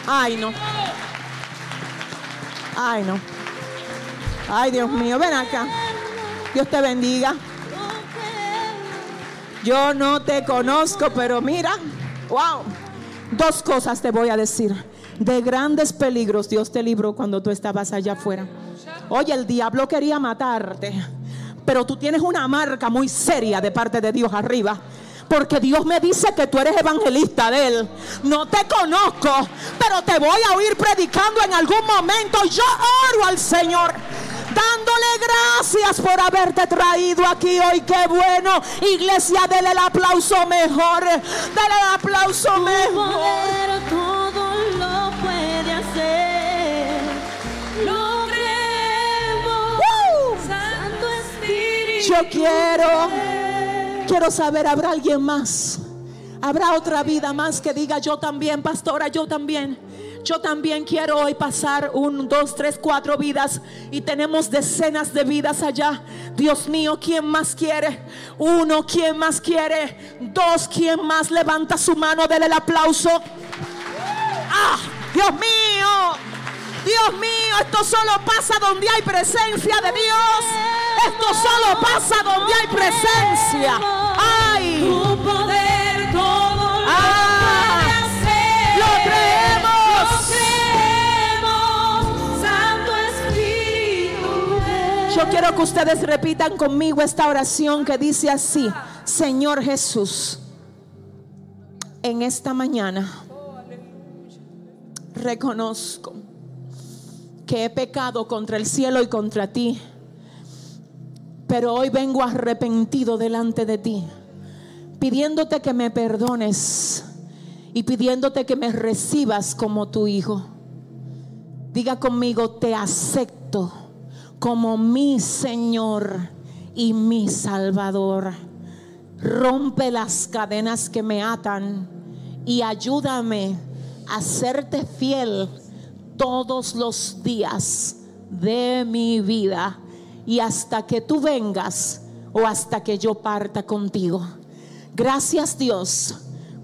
Ay, no. Ay, no. Ay, Dios mío, ven acá. Dios te bendiga. Yo no te conozco, pero mira, wow. Dos cosas te voy a decir. De grandes peligros Dios te libró cuando tú estabas allá afuera. Oye, el diablo quería matarte, pero tú tienes una marca muy seria de parte de Dios arriba. Porque Dios me dice que tú eres evangelista de Él. No te conozco, pero te voy a oír predicando en algún momento. Yo oro al Señor dándole gracias por haberte traído aquí hoy. Qué bueno. Iglesia, dele el aplauso mejor. Dele el aplauso mejor. Poder todo lo puede hacer. Lo. Santo Espíritu. Yo quiero, quiero saber, ¿habrá alguien más? ¿Habrá otra vida más que diga yo también, pastora, yo también? Yo también quiero hoy pasar un, dos, tres, cuatro vidas y tenemos decenas de vidas allá. Dios mío, ¿quién más quiere? Uno, ¿quién más quiere? Dos, ¿quién más levanta su mano? Dele el aplauso. ¡Ah! Dios mío. Dios mío, esto solo pasa donde hay presencia de Dios. Esto solo pasa donde hay presencia. ¡Ay! Tu poder todo lo Ah, puede hacer. lo creemos. Lo creemos. Santo Espíritu. Yo quiero que ustedes repitan conmigo esta oración que dice así. Señor Jesús, en esta mañana reconozco que he pecado contra el cielo y contra ti. Pero hoy vengo arrepentido delante de ti, pidiéndote que me perdones y pidiéndote que me recibas como tu hijo. Diga conmigo, te acepto como mi Señor y mi Salvador. Rompe las cadenas que me atan y ayúdame a serte fiel todos los días de mi vida y hasta que tú vengas o hasta que yo parta contigo. Gracias Dios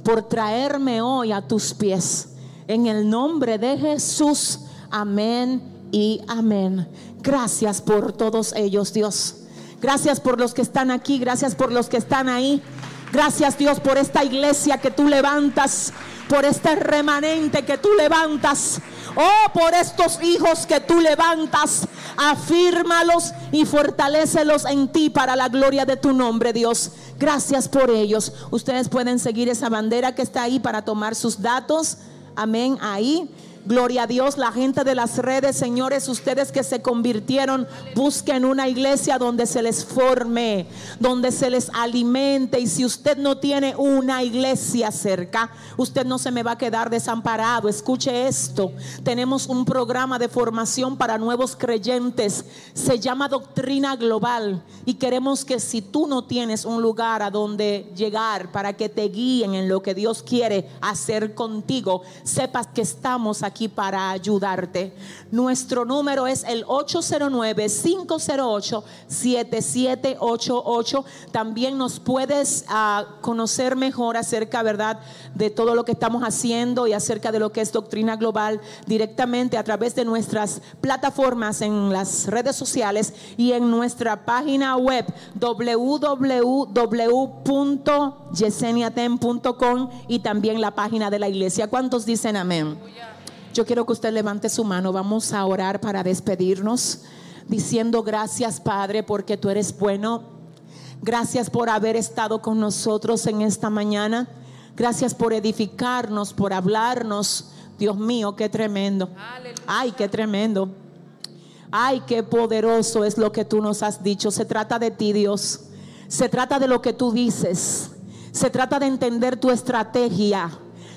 por traerme hoy a tus pies. En el nombre de Jesús, amén y amén. Gracias por todos ellos, Dios. Gracias por los que están aquí, gracias por los que están ahí. Gracias Dios por esta iglesia que tú levantas, por este remanente que tú levantas. Oh, por estos hijos que tú levantas, afírmalos y fortalécelos en ti para la gloria de tu nombre, Dios. Gracias por ellos. Ustedes pueden seguir esa bandera que está ahí para tomar sus datos. Amén. Ahí. Gloria a Dios, la gente de las redes, señores, ustedes que se convirtieron, busquen una iglesia donde se les forme, donde se les alimente. Y si usted no tiene una iglesia cerca, usted no se me va a quedar desamparado. Escuche esto, tenemos un programa de formación para nuevos creyentes, se llama Doctrina Global y queremos que si tú no tienes un lugar a donde llegar para que te guíen en lo que Dios quiere hacer contigo, sepas que estamos aquí para ayudarte. Nuestro número es el 809-508-7788. También nos puedes ah, conocer mejor acerca, ¿verdad?, de todo lo que estamos haciendo y acerca de lo que es doctrina global directamente a través de nuestras plataformas en las redes sociales y en nuestra página web www.yeseniaten.com y también la página de la iglesia. ¿Cuántos dicen amén? Yo quiero que usted levante su mano. Vamos a orar para despedirnos, diciendo gracias Padre porque tú eres bueno. Gracias por haber estado con nosotros en esta mañana. Gracias por edificarnos, por hablarnos. Dios mío, qué tremendo. Ay, qué tremendo. Ay, qué poderoso es lo que tú nos has dicho. Se trata de ti, Dios. Se trata de lo que tú dices. Se trata de entender tu estrategia.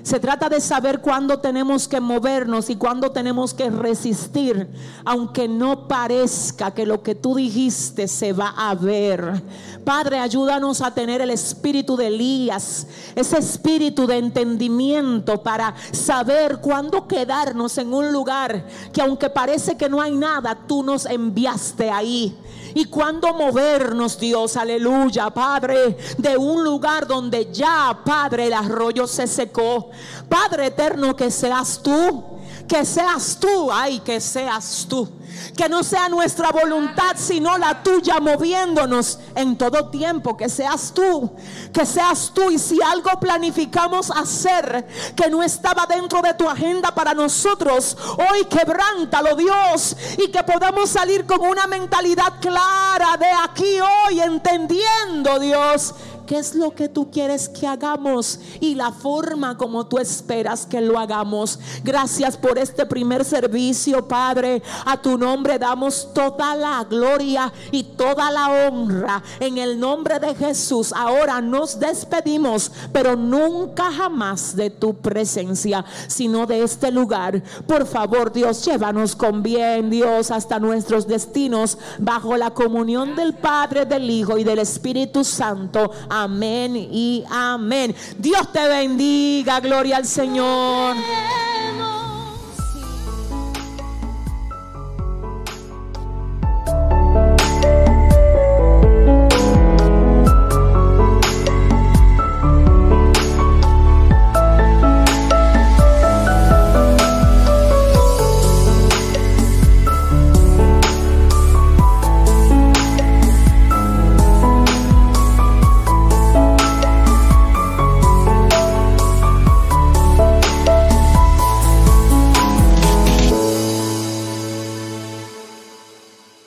Se trata de saber cuándo tenemos que movernos y cuándo tenemos que resistir, aunque no parezca que lo que tú dijiste se va a ver. Padre, ayúdanos a tener el espíritu de Elías, ese espíritu de entendimiento para saber cuándo quedarnos en un lugar que aunque parece que no hay nada, tú nos enviaste ahí. Y cuándo movernos, Dios, aleluya, Padre, de un lugar donde ya, Padre, el arroyo se secó. Padre eterno, que seas tú, que seas tú, ay, que seas tú. Que no sea nuestra voluntad, sino la tuya moviéndonos en todo tiempo. Que seas tú, que seas tú. Y si algo planificamos hacer que no estaba dentro de tu agenda para nosotros, hoy quebrántalo, Dios. Y que podamos salir con una mentalidad clara de aquí hoy, entendiendo, Dios qué es lo que tú quieres que hagamos y la forma como tú esperas que lo hagamos. Gracias por este primer servicio, Padre. A tu nombre damos toda la gloria y toda la honra. En el nombre de Jesús, ahora nos despedimos, pero nunca jamás de tu presencia, sino de este lugar. Por favor, Dios, llévanos con bien, Dios, hasta nuestros destinos, bajo la comunión del Padre, del Hijo y del Espíritu Santo. Amén y amén. Dios te bendiga, gloria al Señor.